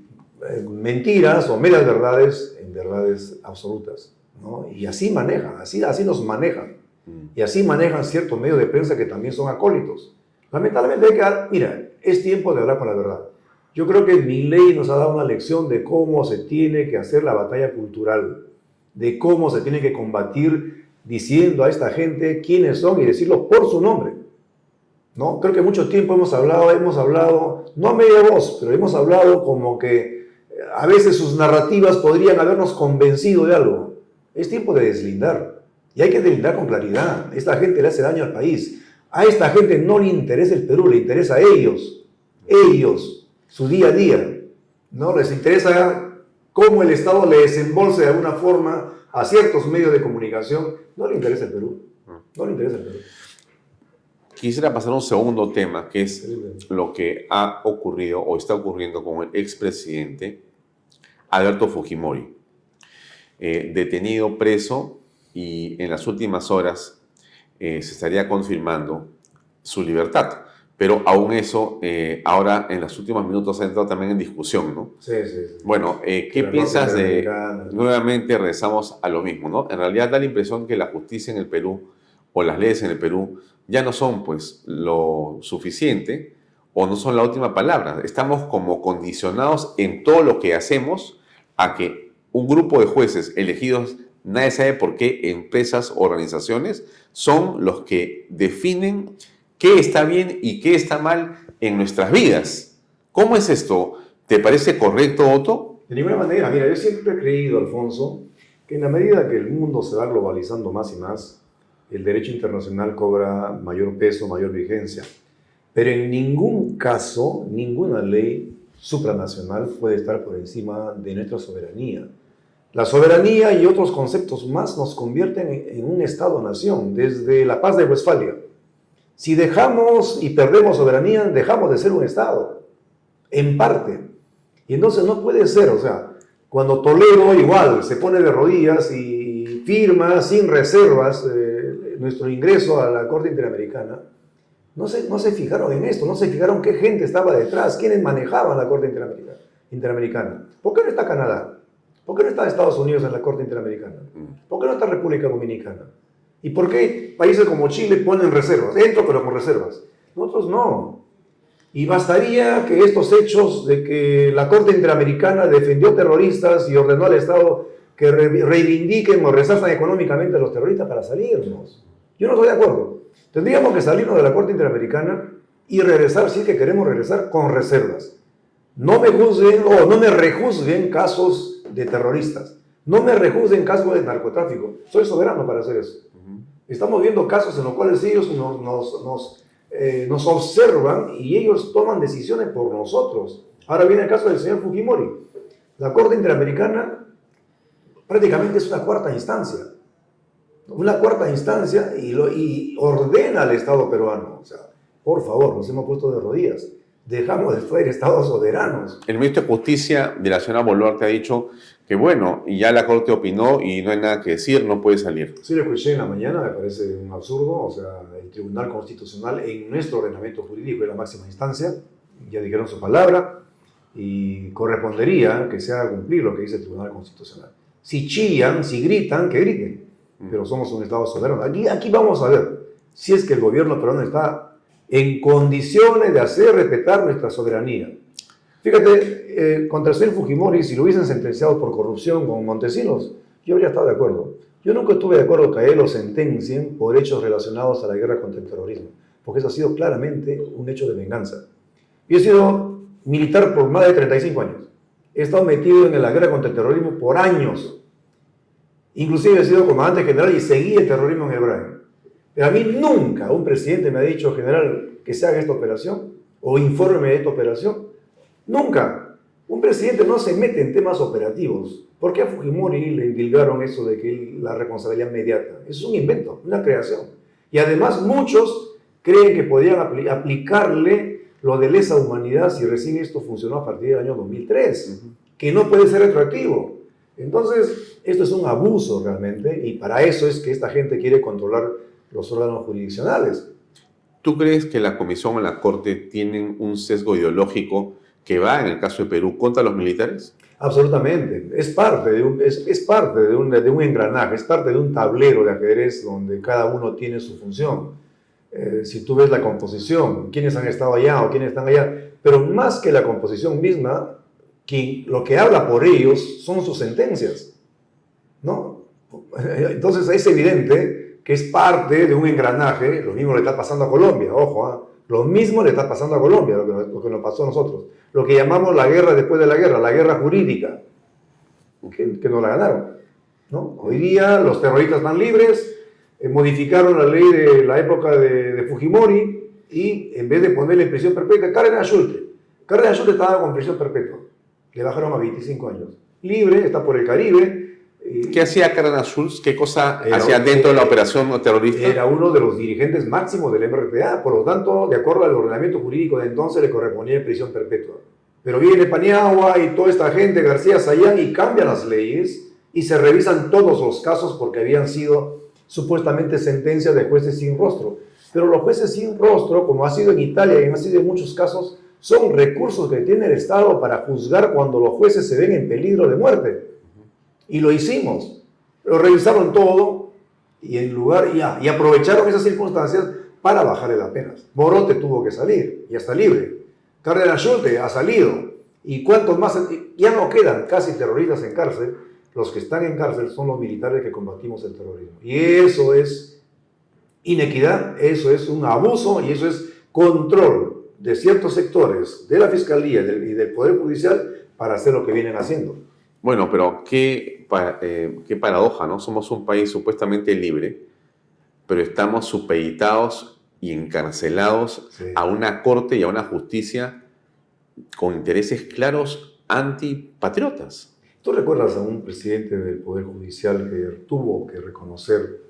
eh, mentiras o medias verdades en verdades absolutas. ¿no? Y así manejan, así, así nos manejan. Y así manejan ciertos medios de prensa que también son acólitos. Lamentablemente hay que dar, mira, es tiempo de hablar con la verdad. Yo creo que mi ley nos ha dado una lección de cómo se tiene que hacer la batalla cultural, de cómo se tiene que combatir diciendo a esta gente quiénes son y decirlo por su nombre. ¿no? Creo que mucho tiempo hemos hablado, hemos hablado, no a media voz, pero hemos hablado como que eh, a veces sus narrativas podrían habernos convencido de algo. Es tiempo de deslindar. Y hay que deslindar con claridad. Esta gente le hace daño al país. A esta gente no le interesa el Perú, le interesa a ellos. Ellos, su día a día. ¿no? Les interesa cómo el Estado le desembolse de alguna forma a ciertos medios de comunicación. No le interesa el Perú. No le interesa el Perú.
Quisiera pasar a un segundo tema, que es lo que ha ocurrido o está ocurriendo con el expresidente Alberto Fujimori, eh, detenido, preso, y en las últimas horas eh, se estaría confirmando su libertad. Pero aún eso, eh, ahora en los últimos minutos ha entrado también en discusión, ¿no?
Sí, sí. sí.
Bueno, eh, ¿qué piensas de... Nuevamente regresamos a lo mismo, ¿no? En realidad da la impresión que la justicia en el Perú o las leyes en el Perú ya no son pues lo suficiente o no son la última palabra. Estamos como condicionados en todo lo que hacemos a que un grupo de jueces elegidos, nadie sabe por qué, empresas, organizaciones, son los que definen qué está bien y qué está mal en nuestras vidas. ¿Cómo es esto? ¿Te parece correcto, Otto?
De ninguna manera. Mira, yo siempre he creído, Alfonso, que en la medida que el mundo se va globalizando más y más, el derecho internacional cobra mayor peso, mayor vigencia. Pero en ningún caso, ninguna ley supranacional puede estar por encima de nuestra soberanía. La soberanía y otros conceptos más nos convierten en un Estado-nación, desde la paz de Westfalia. Si dejamos y perdemos soberanía, dejamos de ser un Estado, en parte. Y entonces no puede ser, o sea, cuando Toledo igual se pone de rodillas y firma sin reservas eh, nuestro ingreso a la Corte Interamericana, no se, no se fijaron en esto, no se fijaron qué gente estaba detrás, quiénes manejaban la Corte Interamericana. Interamericana. ¿Por qué no está Canadá? ¿Por qué no está Estados Unidos en la Corte Interamericana? ¿Por qué no está República Dominicana? ¿Y por qué países como Chile ponen reservas? Dentro, pero con reservas. Nosotros no. Y bastaría que estos hechos de que la Corte Interamericana defendió terroristas y ordenó al Estado que re- reivindiquen o resartan económicamente a los terroristas para salirnos. Yo no estoy de acuerdo. Tendríamos que salirnos de la Corte Interamericana y regresar, si es que queremos regresar, con reservas. No me juzguen o no me rejuzguen casos de terroristas. No me rejuzguen casos de narcotráfico. Soy soberano para hacer eso. Estamos viendo casos en los cuales ellos nos, nos, nos, eh, nos observan y ellos toman decisiones por nosotros. Ahora viene el caso del señor Fujimori. La Corte Interamericana prácticamente es una cuarta instancia. Una cuarta instancia y, lo, y ordena al Estado peruano. O sea, por favor, nos hemos puesto de rodillas. Dejamos de ser Estados soberanos.
El ministro de Justicia de la señora Boluarte ha dicho que bueno, y ya la Corte opinó y no hay nada que decir, no puede salir.
Sí, lo escuché en la mañana, me parece un absurdo. O sea, el Tribunal Constitucional en nuestro ordenamiento jurídico es la máxima instancia. Ya dijeron su palabra y correspondería que se haga cumplir lo que dice el Tribunal Constitucional. Si chillan, si gritan, que griten. Pero somos un Estado soberano. Aquí, aquí vamos a ver si es que el gobierno peruano está en condiciones de hacer respetar nuestra soberanía. Fíjate, eh, contra señor Fujimori, si lo hubiesen sentenciado por corrupción con Montesinos, yo habría estado de acuerdo. Yo nunca estuve de acuerdo que a él lo sentencien por hechos relacionados a la guerra contra el terrorismo, porque eso ha sido claramente un hecho de venganza. Yo he sido militar por más de 35 años. He estado metido en la guerra contra el terrorismo por años. Inclusive he sido comandante general y seguí el terrorismo en Hebraico. Pero a mí nunca un presidente me ha dicho, general, que se haga esta operación o infórmeme de esta operación. Nunca. Un presidente no se mete en temas operativos. ¿Por qué a Fujimori le indilgaron eso de que la responsabilidad inmediata? Es un invento, una creación. Y además muchos creen que podían aplicarle lo de lesa humanidad si recién esto funcionó a partir del año 2003, que no puede ser retroactivo. Entonces, esto es un abuso realmente y para eso es que esta gente quiere controlar los órganos jurisdiccionales.
¿Tú crees que la Comisión o la Corte tienen un sesgo ideológico que va, en el caso de Perú, contra los militares?
Absolutamente. Es parte de un, es, es parte de un, de un, engranaje, es parte de un tablero de ajedrez donde cada uno tiene su función. Eh, si tú ves la composición, quiénes han estado allá o quiénes están allá, pero más que la composición misma, lo que habla por ellos son sus sentencias. ¿no? Entonces es evidente que es parte de un engranaje, lo mismo le está pasando a Colombia, ojo, ¿ah? lo mismo le está pasando a Colombia, lo que, lo que, nos pasó a nosotros, lo que llamamos la guerra después de la guerra, la guerra jurídica, que, que nos la ganaron. ¿no? Hoy día los terroristas están libres, eh, modificaron la ley de la época de, de, Fujimori y en vez de ponerle prisión perpetua, Karen Schulte, Karen Schulte estaba con prisión perpetua, le bajaron a 25 años. Libre, está por el Caribe,
¿Qué hacía Karen Schulz? ¿Qué cosa hacía dentro de la operación terrorista?
Era uno de los dirigentes máximos del MRTA, por lo tanto, de acuerdo al ordenamiento jurídico de entonces, le correspondía prisión perpetua. Pero viene Paniagua y toda esta gente, García Sayán, y cambian las leyes y se revisan todos los casos porque habían sido supuestamente sentencias de jueces sin rostro. Pero los jueces sin rostro, como ha sido en Italia y ha sido en muchos casos, son recursos que tiene el Estado para juzgar cuando los jueces se ven en peligro de muerte. Y lo hicimos. Lo revisaron todo y en lugar y aprovecharon esas circunstancias para bajarle las penas. Morote tuvo que salir, ya está libre. Carrera Schulte ha salido. ¿Y cuántos más? Ya no quedan casi terroristas en cárcel. Los que están en cárcel son los militares que combatimos el terrorismo. Y eso es inequidad, eso es un abuso y eso es control de ciertos sectores de la Fiscalía y del Poder Judicial para hacer lo que vienen haciendo.
Bueno, pero qué, eh, qué paradoja, ¿no? Somos un país supuestamente libre, pero estamos supeditados y encarcelados a una corte y a una justicia con intereses claros antipatriotas.
¿Tú recuerdas a un presidente del Poder Judicial que tuvo que reconocer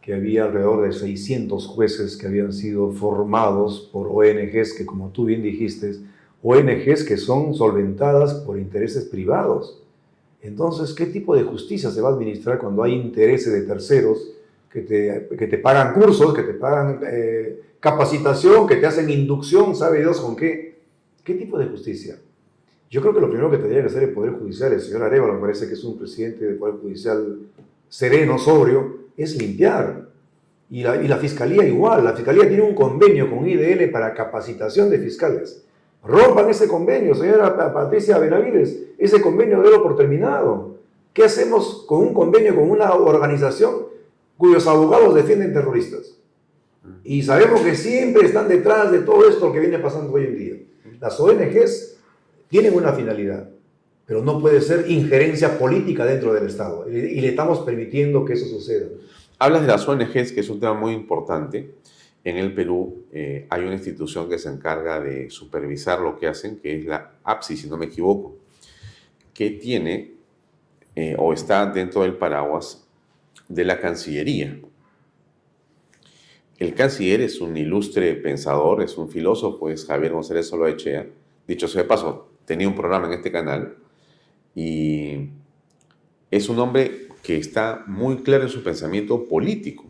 que había alrededor de 600 jueces que habían sido formados por ONGs que, como tú bien dijiste, ONGs que son solventadas por intereses privados? Entonces, ¿qué tipo de justicia se va a administrar cuando hay intereses de terceros que te, que te pagan cursos, que te pagan eh, capacitación, que te hacen inducción, sabe Dios con qué? ¿Qué tipo de justicia? Yo creo que lo primero que tendría que hacer el Poder Judicial, el señor Arevalo me parece que es un presidente del Poder Judicial sereno, sobrio, es limpiar. Y la, y la Fiscalía igual, la Fiscalía tiene un convenio con IDL para capacitación de fiscales. Rompan ese convenio, señora Patricia Benavides. Ese convenio debo por terminado. ¿Qué hacemos con un convenio con una organización cuyos abogados defienden terroristas? Y sabemos que siempre están detrás de todo esto que viene pasando hoy en día. Las ONGs tienen una finalidad, pero no puede ser injerencia política dentro del Estado. Y le estamos permitiendo que eso suceda.
Hablas de las ONGs, que es un tema muy importante. En el Perú eh, hay una institución que se encarga de supervisar lo que hacen, que es la APSI, si no me equivoco, que tiene eh, o está dentro del paraguas de la Cancillería. El canciller es un ilustre pensador, es un filósofo, es Javier González Soloechea. Dicho sea de paso, tenía un programa en este canal y es un hombre que está muy claro en su pensamiento político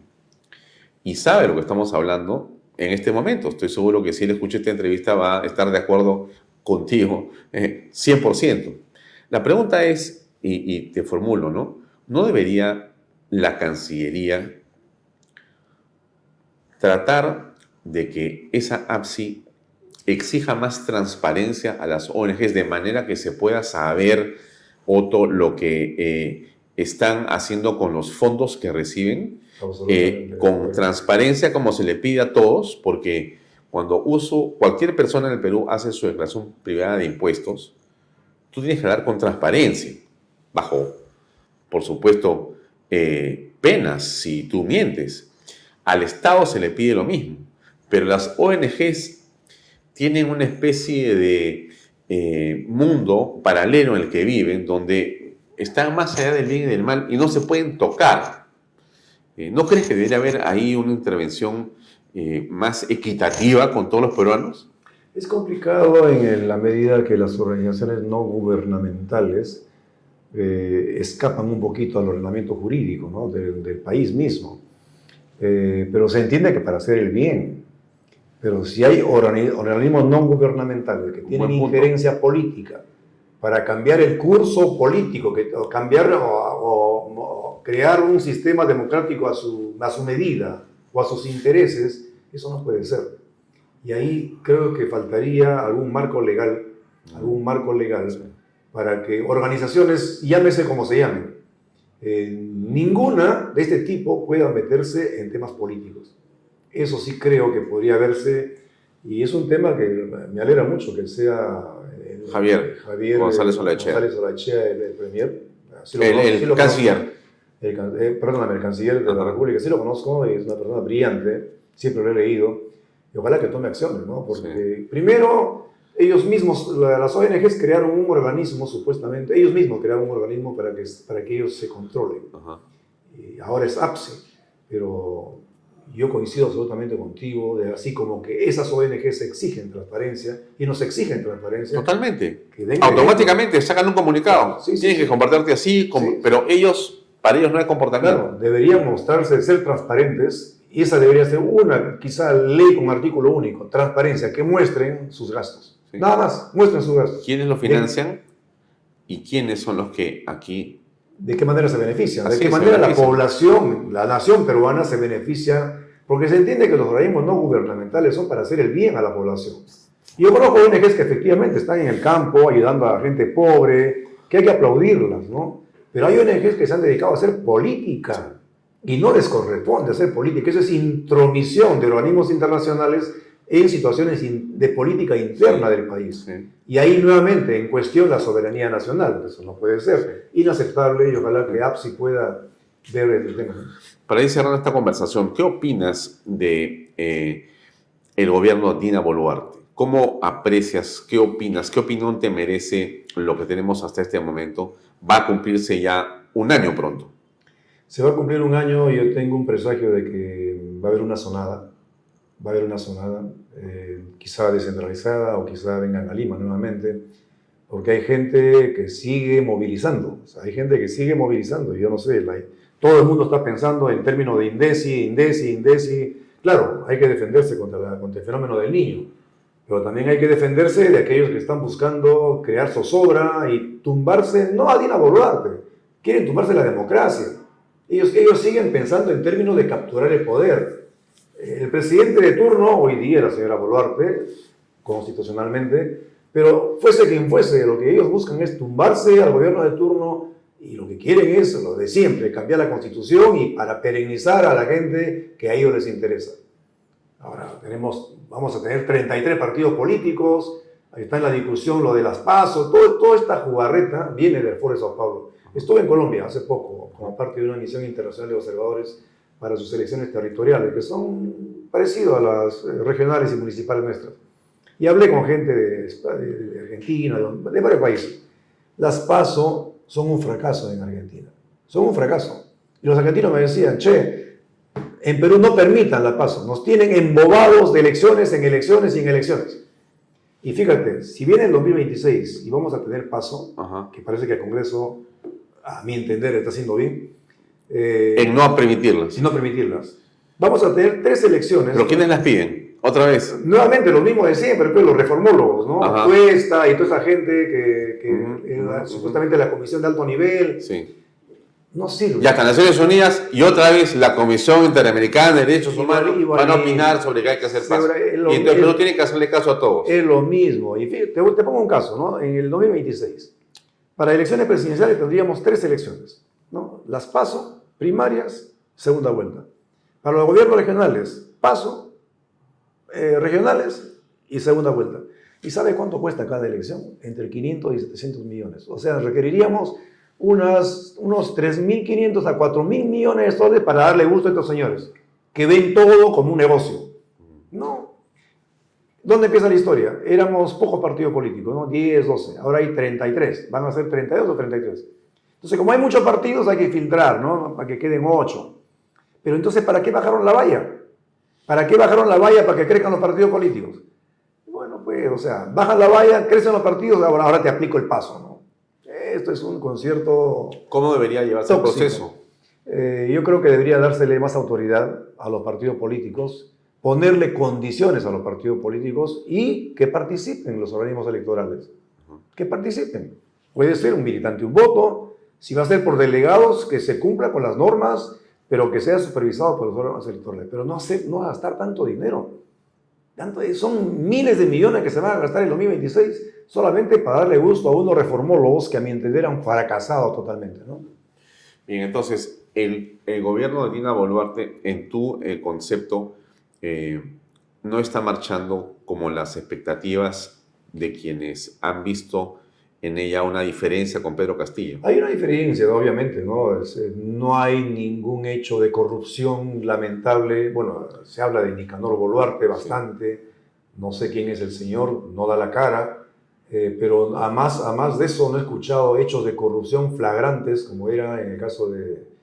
y sabe lo que estamos hablando en este momento. Estoy seguro que si él escucha esta entrevista va a estar de acuerdo contigo 100%. La pregunta es, y, te formulo, ¿no? ¿No debería la Cancillería tratar de que esa APSI exija más transparencia a las ONGs de manera que se pueda saber, Otto, lo que eh, están haciendo con los fondos que reciben? Eh, con transparencia como se le pide a todos, porque cuando uso, cualquier persona en el Perú hace su declaración privada de impuestos, tú tienes que hablar con transparencia, bajo, por supuesto, eh, penas si tú mientes. Al Estado se le pide lo mismo, pero las ONGs tienen una especie de eh, mundo paralelo en el que viven, donde están más allá del bien y del mal y no se pueden tocar. Eh, ¿No crees que debería haber ahí una intervención más equitativa con todos los peruanos?
Es complicado en la medida que las organizaciones no gubernamentales escapan un poquito al ordenamiento jurídico ¿no? del, del país mismo. Eh, pero se entiende que para hacer el bien. Pero si hay organismos no gubernamentales que tienen injerencia política para cambiar el curso político, que, o cambiar o, crear un sistema democrático a su, a su medida o a sus intereses, eso no puede ser. Y ahí creo que faltaría algún marco legal, algún marco legal para que organizaciones, llámese como se llamen, eh, ninguna de este tipo pueda meterse en temas políticos. Eso sí creo que podría verse, y es un tema que me alegra mucho que sea
Javier,
Javier
González Olachea.
González Olachea, el, el premier. Sí
El-
conozco,
el
sí
canciller.
El, eh, perdóname, el canciller de la República, sí lo conozco, es una persona brillante, siempre lo he leído, y ojalá que tome acciones, ¿no? Porque primero, ellos mismos, la- las ONGs crearon un organismo, supuestamente, ellos mismos crearon un organismo para que, para que ellos se controlen. Y ahora es APSE, pero yo coincido absolutamente contigo, de así como que esas ONGs exigen transparencia y nos exigen transparencia.
Totalmente. Automáticamente sacan un comunicado. Tienes que comportarte así, como- pero ellos, para ellos no hay comportamiento.
Claro, deberían mostrarse, ser transparentes, y esa debería ser una, quizá ley con artículo único, transparencia, que muestren sus gastos. Nada más, muestren sus gastos.
¿Quiénes lo financian y quiénes son los que aquí
¿De qué manera se beneficia? ¿De qué manera
se
la
beneficia.
población, la nación peruana se beneficia? Porque se entiende que los organismos no gubernamentales son para hacer el bien a la población. Y yo conozco ONGs que efectivamente están en el campo ayudando a la gente pobre, que hay que aplaudirlas, ¿no? Pero hay ONGs que se han dedicado a hacer política y no les corresponde hacer política. Eso es intromisión de organismos internacionales en situaciones in- de política interna del país. Y ahí nuevamente en cuestión la soberanía nacional. Eso no puede ser. Inaceptable y ojalá que APSI pueda ver el tema.
Para ir cerrando esta conversación, ¿qué opinas de eh, el gobierno de Dina Boluarte? ¿Cómo aprecias, qué opinas, qué opinión te merece lo que tenemos hasta este momento? Va a cumplirse ya un año pronto.
Se va a cumplir un año y yo tengo un presagio de que va a haber una sonada. Va a haber una sonada, eh, quizá descentralizada o quizá vengan a Lima nuevamente, porque hay gente que sigue movilizando. Hay gente que sigue movilizando. Yo no sé, la- todo el mundo está pensando en términos de Indesi, Indesi, Indesi. Claro, hay que defenderse contra, contra el fenómeno del niño, pero también hay que defenderse de aquellos que están buscando crear zozobra y tumbarse, no a Dina Boluarte, quieren tumbarse la democracia. Ellos, ellos siguen pensando en términos de capturar el poder. El presidente de turno, hoy día la señora Boluarte, constitucionalmente, pero fuese quien fuese, lo que ellos buscan es tumbarse al gobierno de turno y lo que quieren es lo de siempre, cambiar la constitución y para perennizar a la gente que a ellos les interesa. Ahora tenemos, vamos a tener 33 partidos políticos, ahí está en la discusión lo de las pasos, toda esta jugarreta viene del Foro de Sao Paulo. Estuve en Colombia hace poco como parte de una misión internacional de observadores para sus elecciones territoriales, que son parecidas a las eh, regionales y municipales nuestras. Y hablé con gente de, Argentina, de, de varios países. Las PASO son un fracaso en Argentina. Son un fracaso. Y los argentinos me decían, che, en Perú no permitan la PASO. Nos tienen embobados de elecciones en elecciones y en elecciones. Y fíjate, si viene el 2026 y vamos a tener PASO, que parece que el Congreso, a mi entender, está haciendo bien. eh,
En no permitirlas.
en no permitirlas. Vamos a tener tres elecciones.
¿Pero quiénes las piden? Otra vez.
Nuevamente lo mismo de siempre, pues los reformólogos, ¿no?
Ajá.
Cuesta y toda esa gente que, que era supuestamente la comisión de alto nivel.
Sí.
No sirve.
Ya está, Naciones Unidas y otra vez la Comisión Interamericana de Derechos Humanos van a opinar sobre qué hay que hacer
es lo-
Y entonces
es-
Perú tiene que hacerle caso a todos.
Es lo mismo. Y fíjate, te, te pongo un caso, ¿no? En el 2026, para elecciones presidenciales tendríamos tres elecciones, ¿no? Las PASO, primarias, segunda vuelta. Para los gobiernos regionales, PASO, eh, regionales y segunda vuelta. ¿Y sabe cuánto cuesta cada elección? Entre 500 y 700 millones. O sea, requeriríamos unas, unos 3.500 a 4.000 millones de soles para darle gusto a estos señores, que ven todo como un negocio. ¿Dónde empieza la historia? Éramos pocos partidos políticos, ¿no? 10, 12. Ahora hay 33. ¿Van a ser 32 o 33? Entonces, como hay muchos partidos, hay que filtrar, ¿no? Para que queden 8. Pero entonces, ¿para qué bajaron la valla? ¿Para qué bajaron la valla para que crezcan los partidos políticos? Bueno, pues, o sea, bajan la valla, crecen los partidos, ahora, ahora te aplico el paso, ¿no? Esto es un concierto.
¿Cómo debería llevarse el proceso?
Eh, yo creo que debería dársele más autoridad a los partidos políticos, ponerle condiciones a los partidos políticos y que participen los organismos electorales. Que participen. Puede ser un militante un voto, si va a ser por delegados, que se cumpla con las normas, pero que sea supervisado por los órganos electorales. Pero no, hacer, no gastar tanto dinero. Tanto, son miles de millones que se van a gastar en 2026 solamente para darle gusto a unos reformólogos que a mi entender han fracasado totalmente. ¿no?
Bien, entonces, el, el gobierno de Dina Boluarte, en tu eh, concepto, eh, no está marchando como las expectativas de quienes han visto en ella una diferencia con Pedro Castillo.
Hay una diferencia, obviamente, ¿no? Eh, no hay ningún hecho de corrupción lamentable. Bueno, se habla de Nicanor Boluarte bastante. No sé quién es el señor, no da la cara. Eh, pero a más, a más de eso no he escuchado hechos de corrupción flagrantes, como era en el caso de,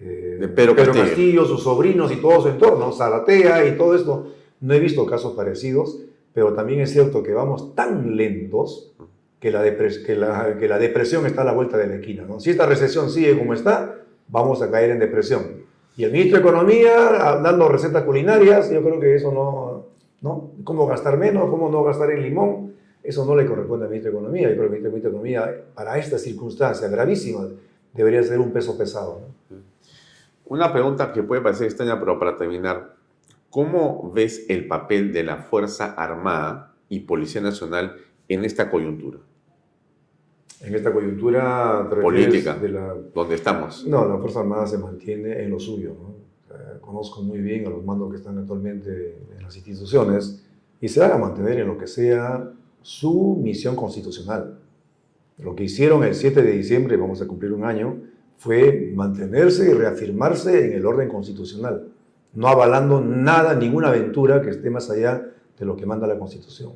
eh, de Pedro,
Castillo. sus sobrinos y todo su entorno, Zaratea y todo esto. No he visto casos parecidos, pero también es cierto que vamos tan lentos que la, que la, que la depresión está a la vuelta de la esquina. ¿no? Si esta recesión sigue como está, vamos a caer en depresión. Y el ministro de Economía dando recetas culinarias, yo creo que eso no, ¿no? ¿Cómo gastar menos? ¿Cómo no gastar en limón? Eso no le corresponde al ministro de Economía. Yo creo que el ministro de Economía, para esta circunstancia gravísima, debería ser un peso pesado.
Una pregunta que puede parecer extraña, pero para terminar, ¿cómo ves el papel de la Fuerza Armada y Policía Nacional en esta coyuntura?
En esta coyuntura
política, de la... donde estamos.
No, la Fuerza Armada se mantiene en lo suyo. conozco muy bien a los mandos que están actualmente en las instituciones y se van a mantener en lo que sea su misión constitucional. Lo que hicieron el 7 de diciembre, vamos a cumplir un año, fue mantenerse y reafirmarse en el orden constitucional, no avalando nada, ninguna aventura que esté más allá de lo que manda la Constitución.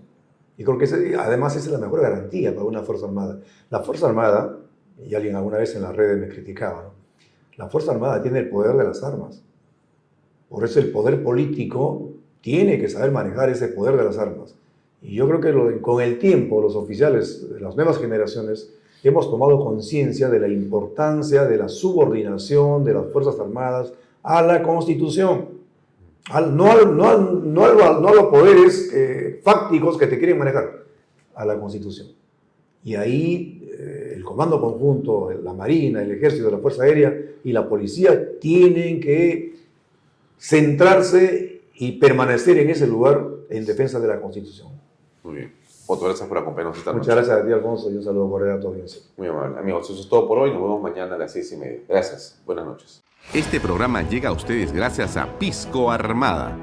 Y creo que además es la mejor garantía para una Fuerza Armada. La Fuerza Armada, y alguien alguna vez en las redes me criticaba, la Fuerza Armada tiene el poder de las armas. Por eso el poder político tiene que saber manejar ese poder de las armas. Y yo creo que con el tiempo los oficiales las nuevas generaciones hemos tomado conciencia de la importancia de la subordinación de las Fuerzas Armadas a la Constitución, no, no, a los poderes eh, fácticos que te quieren manejar, a la Constitución. Y ahí eh, el Comando Conjunto, la Marina, el Ejército, la Fuerza Aérea y la Policía tienen que centrarse y permanecer en ese lugar en defensa de la Constitución.
Muy bien. Otro, gracias por acompañarnos esta
Muchas gracias a ti, Alfonso, y un saludo por a tu audiencia.
Muy amable. Amigos, eso es todo por hoy. Nos vemos mañana a las seis y media. Gracias. Buenas noches.
Este programa llega a ustedes gracias a Pisco Armada.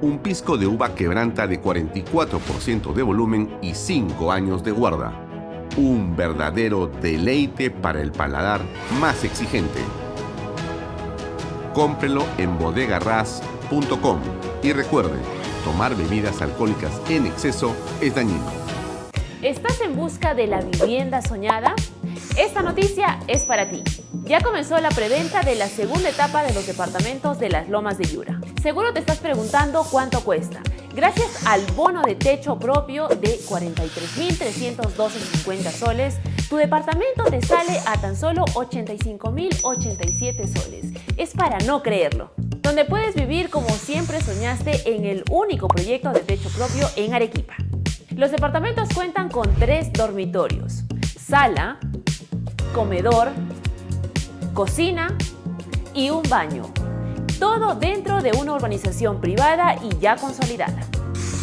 Un pisco de uva quebranta de 44% de volumen y 5 años de guarda. Un verdadero deleite para el paladar más exigente. Cómprelo en bodegarras.com y recuerde, tomar bebidas alcohólicas en exceso es dañino.
¿Estás en busca de la vivienda soñada? Esta noticia es para ti. Ya comenzó la preventa de la segunda etapa de los departamentos de las Lomas de Yura. Seguro te estás preguntando cuánto cuesta. Gracias al bono de techo propio de 43.312.50 soles, tu departamento te sale a tan solo 85.087 soles. Es para no creerlo donde puedes vivir como siempre soñaste en el único proyecto de techo propio en Arequipa. Los departamentos cuentan con tres dormitorios, sala, comedor, cocina y un baño. Todo dentro de una urbanización privada y ya consolidada.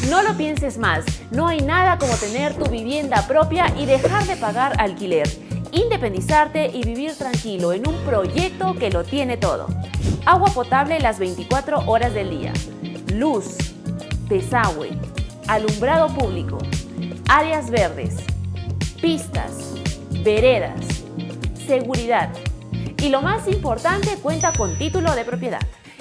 No lo pienses más, no hay nada como tener tu vivienda propia y dejar de pagar alquiler, independizarte y vivir tranquilo en un proyecto que lo tiene todo agua potable las 24 horas del día, luz, desagüe, alumbrado público, áreas verdes, pistas, veredas, seguridad. Y lo más importante, cuenta con título de propiedad.